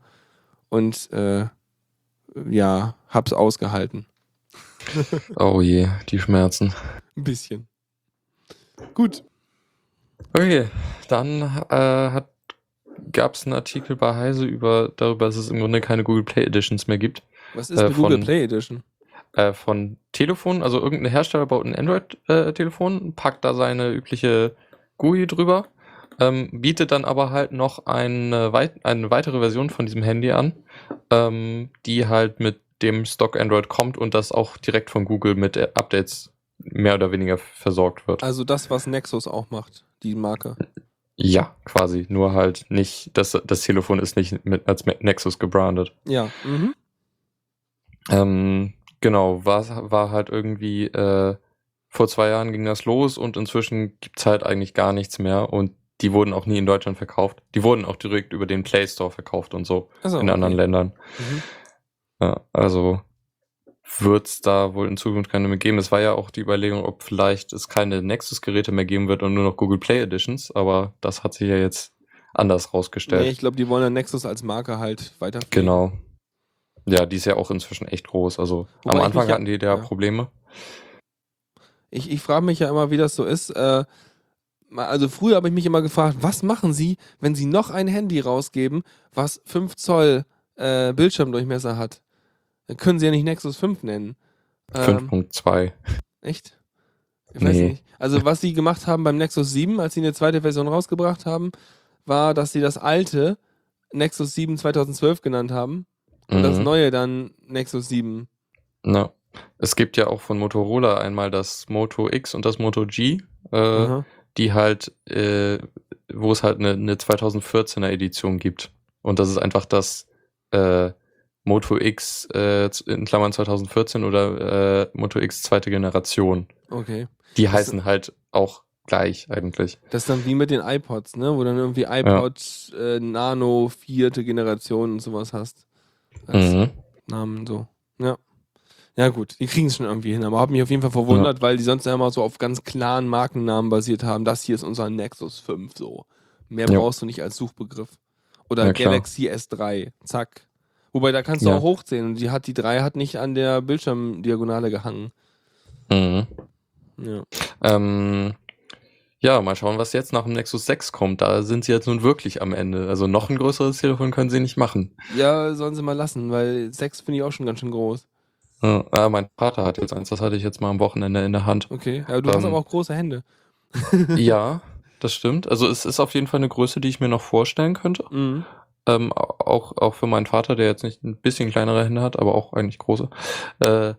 und äh, ja, hab's ausgehalten. [laughs] Oh je, die Schmerzen. Ein bisschen. Gut. Okay, dann äh, hat gab es einen Artikel bei Heise über darüber, dass es im Grunde keine Google Play Editions mehr gibt. Was ist Äh, eine Google von- Play Edition? Äh, von Telefonen, also irgendein Hersteller baut ein Android-Telefon, packt da seine übliche GUI drüber, ähm, bietet dann aber halt noch eine, weit eine weitere Version von diesem Handy an, ähm, die halt mit dem Stock Android kommt und das auch direkt von Google mit äh, Updates mehr oder weniger versorgt wird. Also das, was Nexus auch macht, die Marke. Ja, quasi. Nur halt nicht, das, das Telefon ist nicht mit, als Nexus gebrandet. Ja. Mhm. Ähm, genau, war, war halt irgendwie, äh, vor zwei Jahren ging das los und inzwischen gibt's halt eigentlich gar nichts mehr und die wurden auch nie in Deutschland verkauft. Die wurden auch direkt über den Play Store verkauft und so Achso, in anderen okay. Ländern. Mhm. Ja, also wird's da wohl in Zukunft keine mehr geben. Es war ja auch die Überlegung, ob vielleicht es keine Nexus-Geräte mehr geben wird und nur noch Google Play Editions, aber das hat sich ja jetzt anders rausgestellt. Nee, ich glaube, die wollen ja Nexus als Marke halt weiter. Genau. Ja, die ist ja auch inzwischen echt groß. Also Wobei am Anfang hatten die da ja. Probleme. Ich, ich frage mich ja immer, wie das so ist. Äh, also früher habe ich mich immer gefragt, was machen sie, wenn sie noch ein Handy rausgeben, was 5 Zoll äh, Bildschirmdurchmesser hat? Dann können sie ja nicht Nexus 5 nennen. Ähm, 5.2. echt? Ich weiß Nee. nicht. Also was sie gemacht haben beim Nexus 7, als sie eine zweite Version rausgebracht haben, war, dass sie das alte Nexus 7 2012 genannt haben und das Mhm. neue dann Nexus 7. Na. Es gibt ja auch von Motorola einmal das Moto X und das Moto G, äh, die halt, äh, wo es halt eine, eine 2014er Edition gibt. Und das ist einfach das äh, Moto X äh, in Klammern 2014 oder äh, Moto X zweite Generation. Okay. Die heißen halt auch gleich eigentlich. Das ist dann wie mit den iPods, ne? Wo dann irgendwie iPod äh, Nano vierte Generation und sowas hast. Als Mhm. Namen so. Ja. Ja gut, die kriegen es schon irgendwie hin, aber habe mich auf jeden Fall verwundert, weil die sonst ja immer so auf ganz klaren Markennamen basiert haben. Das hier ist unser Nexus 5 so. Mehr Ja. brauchst du nicht als Suchbegriff. Oder Ja. Galaxy S3. Zack. Wobei da kannst du Ja. auch hochzählen und die hat die 3 hat nicht an der Bildschirmdiagonale gehangen. Mhm. Ja. Ähm, ja, mal schauen, was jetzt nach dem Nexus 6 kommt. Da sind sie jetzt nun wirklich am Ende. Also noch ein größeres Telefon können sie nicht machen. ja, sollen sie mal lassen, weil 6 finde ich auch schon ganz schön groß. Ja, ah, mein Vater hat jetzt eins, das hatte ich jetzt mal am Wochenende in der Hand. Okay. Ja, du hast Ähm. aber auch große Hände. ja, das stimmt. Also es ist auf jeden Fall eine Größe, die ich mir noch vorstellen könnte. Mhm. Ähm, auch, auch für meinen Vater, der jetzt nicht ein bisschen kleinere Hände hat, aber auch eigentlich große. Äh,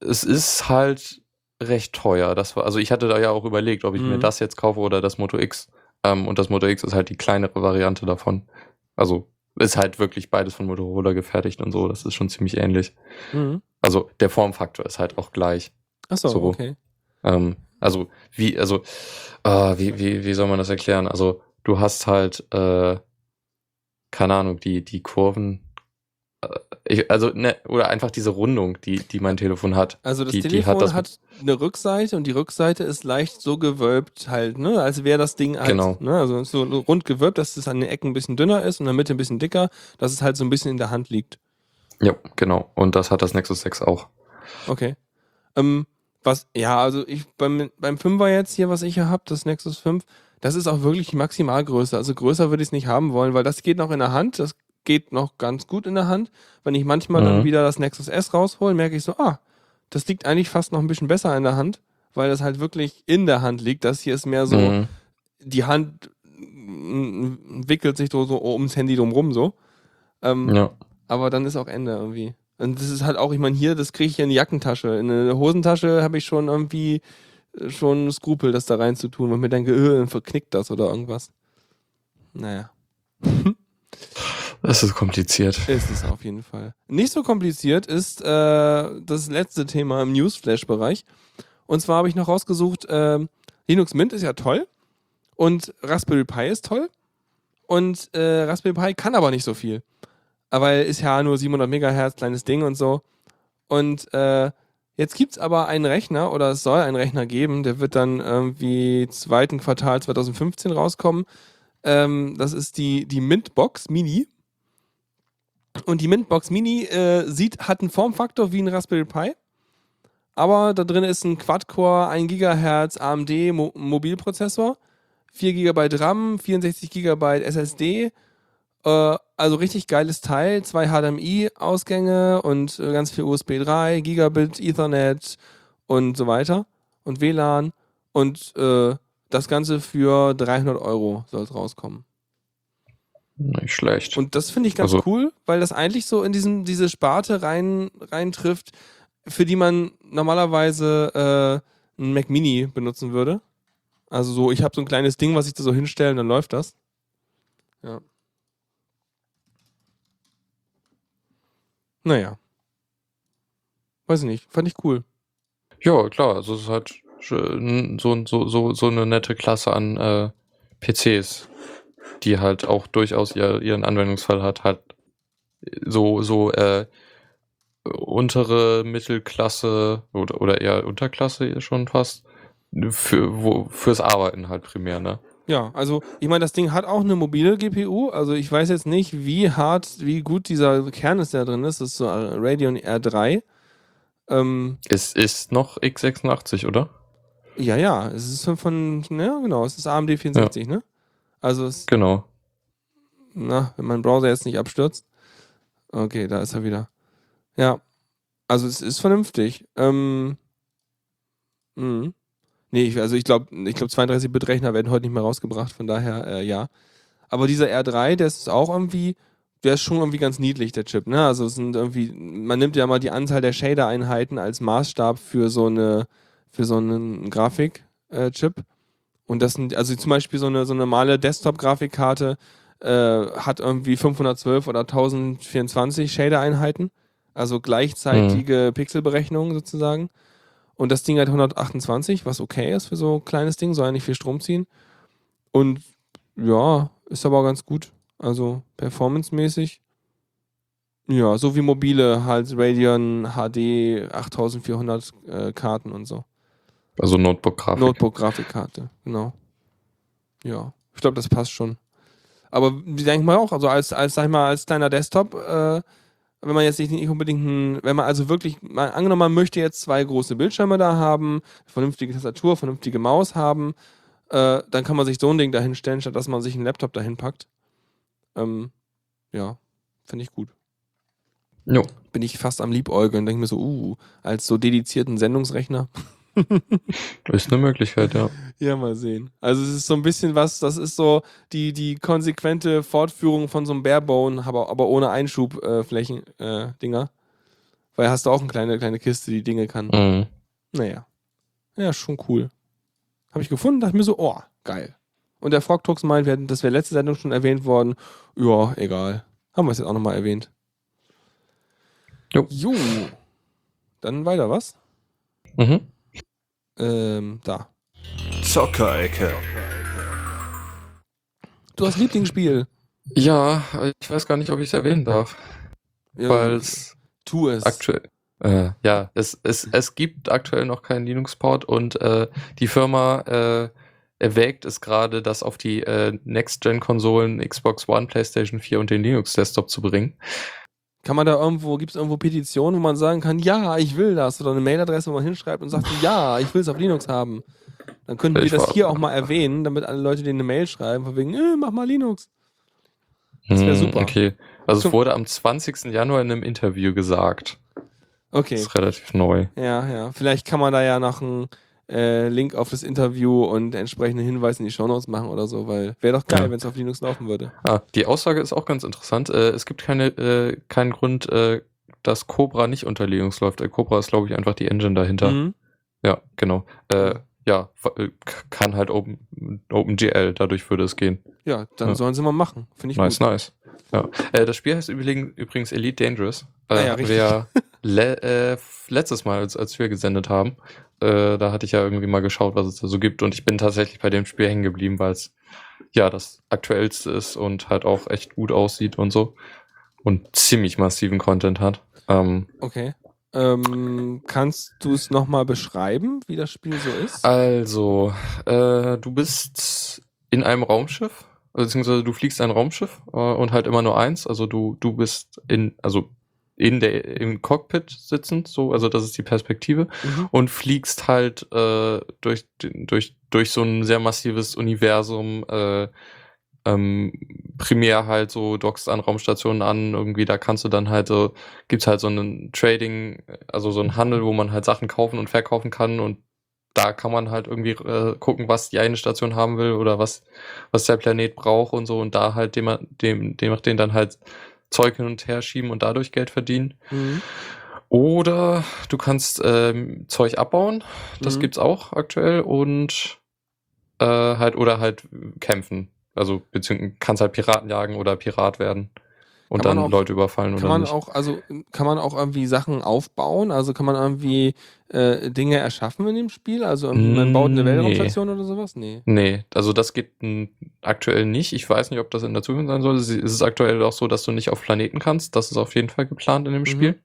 es ist halt recht teuer. Das war, also ich hatte da ja auch überlegt, ob ich mir Mhm. das jetzt kaufe oder das Moto X. Ähm, und das Moto X ist halt die kleinere Variante davon. Also ist halt wirklich beides von Motorola gefertigt und so. Das ist schon ziemlich ähnlich. Mhm. Also der Formfaktor ist halt auch gleich. Achso, So. okay. Ähm, also wie, also äh, wie, wie, wie soll man das erklären? Also du hast halt, äh, keine Ahnung, die, die Kurven, äh, ich, also ne, oder einfach diese Rundung, die, die mein Telefon hat. Also das Die- die Telefon hat hat, das- eine Rückseite und die Rückseite ist leicht so gewölbt halt, ne? Als wäre das Ding halt, Genau. ne? Also so rund gewölbt, dass es an den Ecken ein bisschen dünner ist und in der Mitte ein bisschen dicker, dass es halt so ein bisschen in der Hand liegt. Ja, genau. Und das hat das Nexus 6 auch. Okay. Ähm, was, ja, also ich beim, beim 5er jetzt hier, was ich hier habe, das Nexus 5, das ist auch wirklich die Maximalgröße. Also größer würde ich es nicht haben wollen, weil das geht noch in der Hand, das geht noch ganz gut in der Hand. Wenn ich manchmal dann Mhm. wieder das Nexus S raushole, merke ich so, ah, das liegt eigentlich fast noch ein bisschen besser in der Hand, weil das halt wirklich in der Hand liegt. Das hier ist mehr so, Mhm. die Hand wickelt sich so, so ums Handy drumrum so. Ähm, Ja. aber dann ist auch Ende irgendwie. Und das ist halt auch, ich meine, hier, das kriege ich in die Jackentasche. In eine Hosentasche habe ich schon irgendwie äh, schon Skrupel, das da reinzutun, weil ich mir denke, äh, dann verknickt das oder irgendwas. Naja, Das ist kompliziert. ist es auf jeden Fall. Nicht so kompliziert ist äh, das letzte Thema im Newsflash-Bereich. Und zwar habe ich noch rausgesucht, äh, Linux Mint ist ja toll und Raspberry Pi ist toll. Und äh, Raspberry Pi kann aber nicht so viel. Aber ist ja nur 700 Megahertz, kleines Ding und so. Und äh, jetzt gibt es aber einen Rechner oder es soll einen Rechner geben, der wird dann irgendwie zweiten Quartal 2015 rauskommen. Ähm, das ist die, die Mintbox Mini. Und die Mintbox Mini äh, sieht, hat einen Formfaktor wie ein Raspberry Pi. Aber da drin ist ein Quad-Core, 1 GHz AMD Mo Mobilprozessor, 4 GB RAM, 64 GB SSD. Äh, also richtig geiles Teil. Zwei HDMI-Ausgänge und äh, ganz viel USB 3, Gigabit, Ethernet und so weiter. Und WLAN. Und äh, das Ganze für 300 Euro soll es rauskommen. Nicht schlecht. Und das finde ich ganz Also- cool, weil das eigentlich so in diesem, diese Sparte rein, rein trifft, für die man normalerweise äh, einen Mac Mini benutzen würde. Also so, ich habe so ein kleines Ding, was ich da so hinstelle und dann läuft das. Ja. Naja. Weiß ich nicht. Fand ich cool. Ja, klar, also es ist halt so, so, so, so eine nette Klasse an äh, PCs, die halt auch durchaus ihr, ihren Anwendungsfall hat, halt so, so äh, untere Mittelklasse oder, oder eher Unterklasse schon fast, für, wo, fürs Arbeiten halt primär, ne? Ja, also ich meine, das Ding hat auch eine mobile GPU. Also ich weiß jetzt nicht, wie hart, wie gut dieser Kern ist, der drin ist. Das ist so Radeon R3. Ähm, Es ist noch x86, oder? ja, ja, es ist von, ja genau, es ist AMD 64, ne? Also es, Genau. na, wenn mein Browser jetzt nicht abstürzt. Okay, da ist er wieder. Ja, also es ist vernünftig. Ähm, mh. Nee, ich, also ich glaube, ich glaub 32-Bit-Rechner werden heute nicht mehr rausgebracht, von daher äh, ja. Aber dieser R3, der ist auch irgendwie, der ist schon irgendwie ganz niedlich, der Chip, ne? Also es sind irgendwie, man nimmt ja mal die Anzahl der Shader-Einheiten als Maßstab für so eine, für so einen Grafik-Chip. Und das sind, also zum Beispiel so eine, so eine normale Desktop-Grafikkarte äh, hat irgendwie 512 oder 1024 Shader-Einheiten. Also gleichzeitige Pixelberechnungen sozusagen. Und das Ding hat 128, was okay ist für so ein kleines Ding, soll ja nicht viel Strom ziehen. Und ja, ist aber ganz gut. Also performancemäßig. Ja, so wie mobile halt Radeon HD 8400 äh, Karten und so. Also Notebook-Grafik. Notebook-Grafikkarte, genau. Ja, ich glaube, das passt schon. Aber wie denke mal auch, also als, als, sag ich mal, als kleiner Desktop, äh, wenn man jetzt nicht, nicht unbedingt, ein, wenn man also wirklich, mal, angenommen, man möchte jetzt zwei große Bildschirme da haben, vernünftige Tastatur, vernünftige Maus haben, äh, dann kann man sich so ein Ding dahin stellen, statt dass man sich einen Laptop dahin packt. Ähm, ja, finde ich gut. Jo. Bin ich fast am Liebäugeln, denke mir so, uh, als so dedizierten Sendungsrechner. Ist eine Möglichkeit, ja. Ja, mal sehen. Also es ist so ein bisschen was, das ist so die, die konsequente Fortführung von so einem Barebone, aber, aber ohne Einschubflächen, äh, Dinger. Weil hast du auch eine kleine, kleine Kiste, die Dinge kann. Mhm. Naja. Ja, schon cool. Habe ich gefunden, dachte mir so, oh, geil. Und der Frogtux meint, wir hatten- das wäre letzte Sendung schon erwähnt worden. Ja, egal. Haben wir es jetzt auch nochmal erwähnt. Jo. Jo. Dann weiter, was? Mhm. Ähm, da. Zockerecke. Du hast Lieblingsspiel. Ja, ich weiß gar nicht, ob ich es erwähnen darf, Ja, weil es tu es. aktuell, äh, ja, es, es, es gibt aktuell noch keinen Linux-Port und äh, die Firma äh, erwägt es gerade, das auf die äh, Next-Gen-Konsolen Xbox One, PlayStation 4 und den Linux-Desktop zu bringen. Kann man da irgendwo, gibt es irgendwo Petitionen, wo man sagen kann, ja, ich will das? Oder eine Mailadresse, wo man hinschreibt und sagt, ja, ich will es auf Linux haben. Dann könnten wir das hier auch mal erwähnen, damit alle Leute denen eine Mail schreiben, von wegen, äh, mach mal Linux. Das wär Hm, super. Okay, also es wurde am 20. Januar in einem Interview gesagt. Okay. Das ist relativ neu. Ja, ja. Vielleicht kann man da ja noch einen äh, Link auf das Interview und entsprechenden Hinweis in die Shownotes machen oder so, weil wäre doch geil, Ja. wenn es auf Linux laufen würde. Ah, die Aussage ist auch ganz interessant. Äh, es gibt keine, äh, keinen Grund, äh, dass Cobra nicht unter Linux läuft. Äh, Cobra ist, glaube ich, einfach die Engine dahinter. Mhm. Ja, genau. Äh, ja, kann halt Open, OpenGL, dadurch würde es gehen. Ja, dann Ja. sollen sie mal machen. Finde ich Nice, gut. nice. Ja. Äh, das Spiel heißt übrigens, Elite Dangerous. Äh, Ah ja, richtig. ja [laughs] le letztes Mal, als, als wir gesendet haben, äh, da hatte ich ja irgendwie mal geschaut, was es da so gibt. Und ich bin tatsächlich bei dem Spiel hängen geblieben, weil es ja das aktuellste ist und halt auch echt gut aussieht und so. Und ziemlich massiven Content hat. Ähm, Okay. Ähm, kannst du es nochmal beschreiben, wie das Spiel so ist? Also, äh, du bist in einem Raumschiff beziehungsweise du fliegst ein Raumschiff äh, und halt immer nur eins. Also du, du bist in, also in der im Cockpit sitzend, so, also das ist die Perspektive, Mhm. und fliegst halt äh, durch, durch, durch so ein sehr massives Universum, äh, ähm, primär halt so dockst an Raumstationen an, irgendwie, da kannst du dann halt so, gibt's halt so einen Trading, also so einen Handel, wo man halt Sachen kaufen und verkaufen kann und da kann man halt irgendwie äh, gucken, was die eine Station haben will oder was, was der Planet braucht und so und da halt dem, dem, dem, den dann halt Zeug hin und her schieben und dadurch Geld verdienen. Mhm. Oder du kannst ähm, Zeug abbauen, das Mhm. gibt's auch aktuell und äh, halt oder halt kämpfen. Also beziehungsweise kannst halt Piraten jagen oder Pirat werden und dann auch- Leute überfallen Kann oder man nicht. auch, also kann man auch irgendwie Sachen aufbauen? Also kann man irgendwie äh, Dinge erschaffen in dem Spiel? Also man baut eine Mm, Nee. Weltraumstation oder sowas? Nee. Nee, also das geht m, aktuell nicht. Ich weiß nicht, ob das in der Zukunft sein soll. Es ist aktuell auch so, dass du nicht auf Planeten kannst. Das ist auf jeden Fall geplant in dem Mhm. Spiel.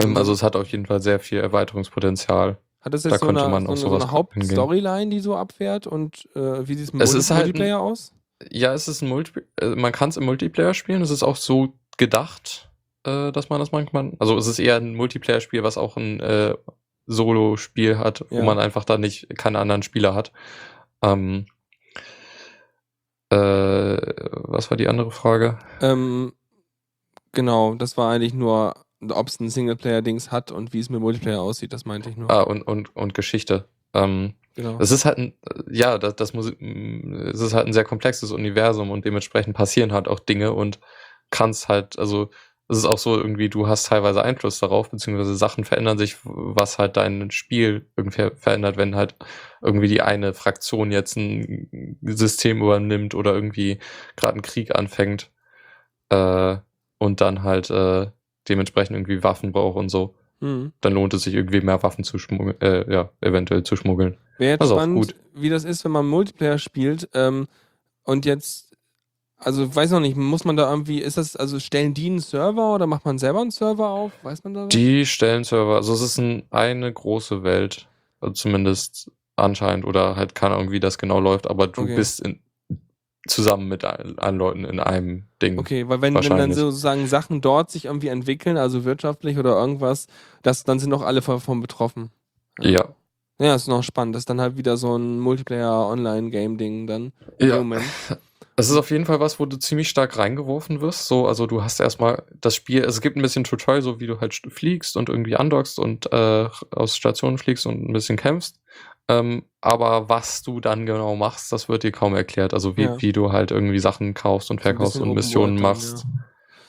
Ähm, also es hat auf jeden Fall sehr viel Erweiterungspotenzial. Hat das Da jetzt so könnte eine, man so eine, so sowas eine. Hauptstoryline, die so abfährt? Und äh, wie sieht es mit Es Multi ist halt ein- Multiplayer aus? Ja, es ist ein Multi äh, man kann es im Multiplayer spielen. Es ist auch so gedacht, äh, dass man das manchmal. Also es ist eher ein Multiplayer-Spiel, was auch ein äh, Solo-Spiel hat, Ja. wo man einfach da nicht keine anderen Spieler hat. Ähm, äh, was war die andere Frage? Ähm, genau, das war eigentlich nur, ob es ein Singleplayer-Dings hat und wie es mit Multiplayer aussieht, das meinte ich nur. Ah, und, und, und Geschichte. Ähm, genau. Es ist halt ein, ja, das, das muss, es ist halt ein sehr komplexes Universum und dementsprechend passieren halt auch Dinge und kannst halt, also es ist auch so irgendwie, du hast teilweise Einfluss darauf, beziehungsweise Sachen verändern sich, was halt dein Spiel irgendwie verändert, wenn halt irgendwie die eine Fraktion jetzt ein System übernimmt oder irgendwie gerade einen Krieg anfängt äh, und dann halt äh, dementsprechend irgendwie Waffen braucht und so. Mhm. Dann lohnt es sich irgendwie mehr Waffen zu schmuggeln, äh, ja, eventuell zu schmuggeln. Wäre jetzt auch spannend, wie das ist, wenn man Multiplayer spielt ähm, und jetzt, also weiß noch nicht, muss man da irgendwie, ist das, also stellen die einen Server oder macht man selber einen Server auf? Weiß man da was? Die stellen Server, also es ist ein, eine große Welt, also zumindest anscheinend, oder halt keine Ahnung, wie das genau läuft, aber du Okay. bist in, zusammen mit allen Leuten in einem Ding. Okay, weil wenn, wenn dann sozusagen Sachen dort sich irgendwie entwickeln, also wirtschaftlich oder irgendwas, das, dann sind auch alle davon betroffen. Ja. Ja, ist noch spannend. Das ist dann halt wieder so ein Multiplayer-Online-Game-Ding dann. im Ja. Moment. Es ist auf jeden Fall was, wo du ziemlich stark reingeworfen wirst. So, also du hast erstmal das Spiel, es gibt ein bisschen Tutorial, so wie du halt st- fliegst und irgendwie andockst und äh, aus Stationen fliegst und ein bisschen kämpfst. Ähm, aber was du dann genau machst, das wird dir kaum erklärt. Also wie, Ja. wie du halt irgendwie Sachen kaufst und verkaufst und Missionen dann, machst.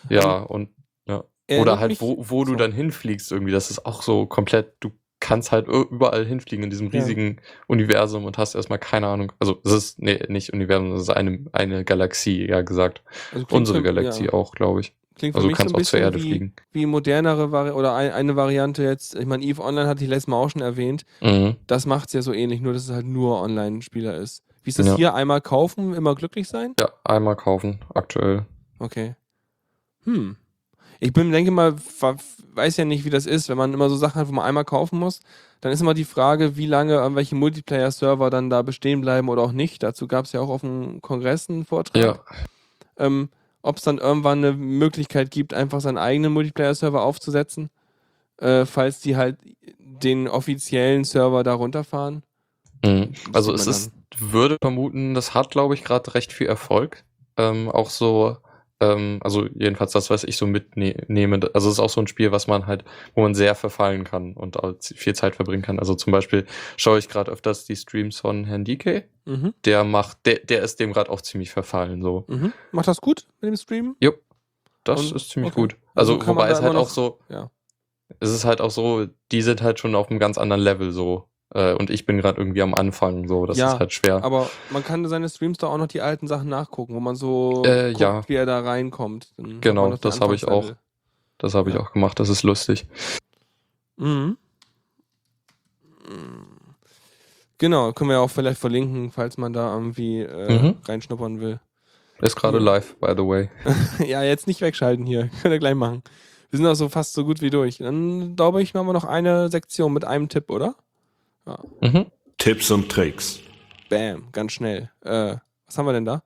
Ja, und ja. Erinnert Oder halt, wo, wo du so. dann hinfliegst irgendwie. Das ist auch so komplett, du kannst halt überall hinfliegen in diesem Ja. riesigen Universum und hast erstmal keine Ahnung. Also es ist, nee, nicht Universum, das ist eine, eine Galaxie, ja gesagt. Also Unsere für- Galaxie ja. auch, glaube ich. Klingt Also du kannst so auch zur Erde wie, fliegen. wie modernere Vari oder ein, eine Variante jetzt, ich meine, EVE Online hatte ich letztes Mal auch schon erwähnt, Mhm. das macht es ja so ähnlich, nur dass es halt nur Online-Spieler ist. Wie ist das Ja. hier? Einmal kaufen, immer glücklich sein? Ja, einmal kaufen, aktuell. Okay. Hm. Ich bin, denke mal, weiß ja nicht, wie das ist, wenn man immer so Sachen hat, wo man einmal kaufen muss. Dann ist immer die Frage, wie lange irgendwelche Multiplayer-Server dann da bestehen bleiben oder auch nicht. Dazu gab es ja auch auf dem Kongress einen Vortrag. Ja, ähm, ob es dann irgendwann eine Möglichkeit gibt, einfach seinen eigenen Multiplayer-Server aufzusetzen, äh, falls die halt den offiziellen Server da runterfahren. Mhm. Also es ist, würde vermuten, das hat, glaube ich, gerade recht viel Erfolg. Ähm, auch so, ähm, also jedenfalls das, was ich so mitnehme. Also es ist auch so ein Spiel, was man halt, wo man sehr verfallen kann und auch viel Zeit verbringen kann. Also zum Beispiel schaue ich gerade öfters die Streams von Herrn DK. Mhm. Der macht, der, der ist dem gerade auch ziemlich verfallen. So, Mhm. Macht das gut mit dem Stream? jupp, das Und- ist ziemlich okay. gut. Also Also, wobei es halt immer auch noch- so, Ja. es ist halt auch so, die sind halt schon auf einem ganz anderen Level so. Äh, und ich bin gerade irgendwie am Anfang, so, das Ja, ist halt schwer. Aber man kann seine Streams da auch noch die alten Sachen nachgucken, wo man so Äh, guckt, ja. wie er da reinkommt. Dann Genau, das habe ich auch. Das habe ich Ja. auch gemacht, das ist lustig. Mhm. Genau, können wir auch vielleicht verlinken, falls man da irgendwie äh, Mhm. reinschnuppern will. Ist gerade live, by the way. [laughs] ja, jetzt nicht wegschalten hier. [laughs] Könnt ihr gleich machen. Wir sind auch so fast so gut wie durch. Dann glaube ich, machen wir noch eine Sektion mit einem Tipp, oder? Mhm. Tipps und Tricks. Bam, ganz schnell. Äh, Was haben wir denn da?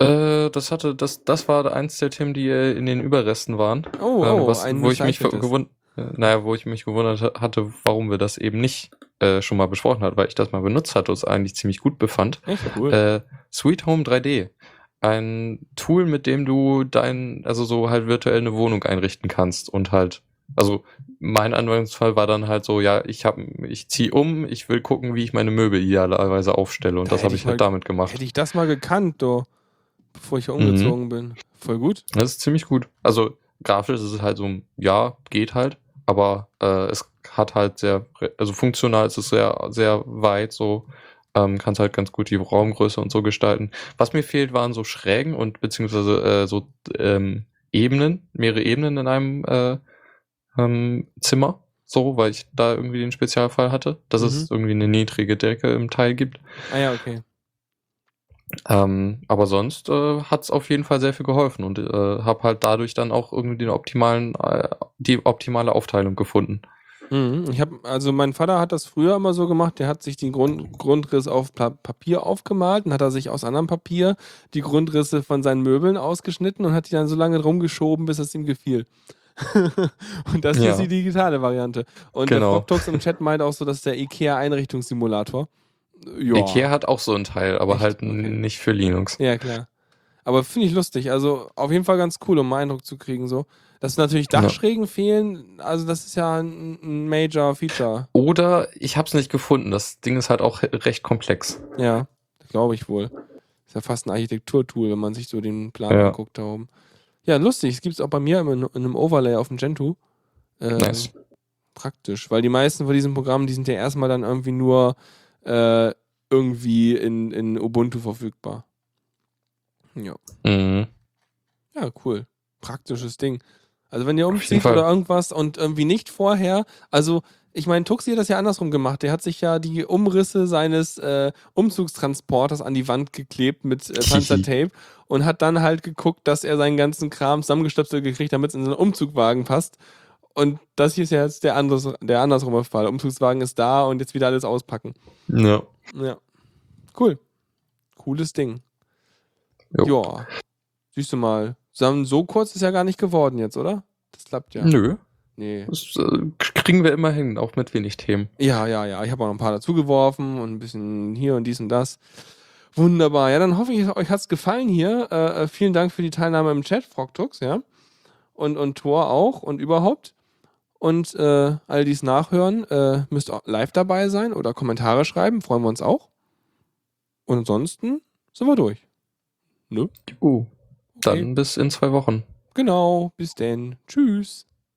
Äh, das hatte, das, das war eins der Themen, die äh, in den Überresten waren. Oh, ähm, was, ein wo ich mich gewundert, naja, wo ich mich gewundert ha- hatte, warum wir das eben nicht äh, schon mal besprochen hatten, weil ich das mal benutzt hatte und es eigentlich ziemlich gut befand. Echt cool. Äh, Sweet Home 3D. Ein Tool, mit dem du dein, also so halt virtuell eine Wohnung einrichten kannst und halt, also mein Anwendungsfall war dann halt so, ja, ich hab, ich zieh um, ich will gucken, wie ich meine Möbel idealerweise aufstelle und Da das habe ich halt mal- damit gemacht. Hätte ich das mal gekannt, du, bevor ich hier Mhm. umgezogen bin. Voll gut. Das ist ziemlich gut. Also grafisch ist es halt so, ja, geht halt, aber äh, es hat halt sehr, also funktional ist es sehr, sehr weit so. Ähm, kannst halt ganz gut die Raumgröße und so gestalten. Was mir fehlt, waren so Schrägen und beziehungsweise äh, so ähm, Ebenen, mehrere Ebenen in einem äh, ähm, Zimmer. So, weil ich da irgendwie den Spezialfall hatte, dass es Mhm. irgendwie eine niedrige Decke im Teil gibt. Ah ja, okay. Ähm, aber sonst äh, hat es auf jeden Fall sehr viel geholfen und äh, habe halt dadurch dann auch irgendwie den optimalen, äh, die optimale Aufteilung gefunden. Mhm. Ich habe, also mein Vater hat das früher immer so gemacht, der hat sich den Grund, Grundriss auf Papier aufgemalt und hat er sich aus anderem Papier die Grundrisse von seinen Möbeln ausgeschnitten und hat die dann so lange rumgeschoben, bis es ihm gefiel. [laughs] und das Ja. ist die digitale Variante. Und Genau. der Frogtox im Chat meint auch so, das ist der IKEA-Einrichtungssimulator. Ja. Ikea hat auch so einen Teil, aber Echt? halt Okay. nicht für Linux. Ja, klar. Aber finde ich lustig. Also auf jeden Fall ganz cool, um einen Eindruck zu kriegen. So. Dass natürlich Ja. Dachschrägen fehlen, also das ist ja ein, Major Feature. Oder ich habe es nicht gefunden. Das Ding ist halt auch recht komplex. Ja, glaube ich wohl. Ist ja fast ein Architekturtool, wenn man sich so den Plan Ja. anguckt da oben. Ja, lustig. Es gibt es auch bei mir in, in einem Overlay auf dem Gentoo. Ähm, Nice. Praktisch, weil die meisten von diesen Programmen, die sind ja erstmal dann irgendwie nur äh, irgendwie in, in Ubuntu verfügbar. Ja. Mhm. Ja, cool. Praktisches Ding. Also wenn ihr umzieht oder irgendwas und irgendwie nicht vorher, also ich meine, Tuxi hat das ja andersrum gemacht. Der hat sich ja die Umrisse seines äh, Umzugstransporters an die Wand geklebt mit äh, [laughs] Panzertape und hat dann halt geguckt, dass er seinen ganzen Kram zusammengestöpselt gekriegt, damit es in seinen Umzugwagen passt. Und das hier ist ja jetzt der, anderes, der andersrume Fall. Umzugswagen ist da und jetzt wieder alles auspacken. Ja. Ja. Cool. Cooles Ding. Jo. Ja. Siehst du mal. So kurz ist ja gar nicht geworden jetzt, oder? Das klappt ja. Nö. Nee. Das äh, kriegen wir immer hin, auch mit wenig Themen. Ja, ja, ja. Ich habe auch noch ein paar dazugeworfen und ein bisschen hier und dies und das. Wunderbar. Ja, dann hoffe ich, euch hat's gefallen hier. Äh, äh, vielen Dank für die Teilnahme im Chat, Frogtux, ja. Und, und Tor auch und überhaupt. Und äh, all dies nachhören, äh, müsst auch live dabei sein oder Kommentare schreiben, freuen wir uns auch. Und ansonsten sind wir durch. Ne? Uh, dann Okay. bis in zwei Wochen. Genau, bis denn. Tschüss.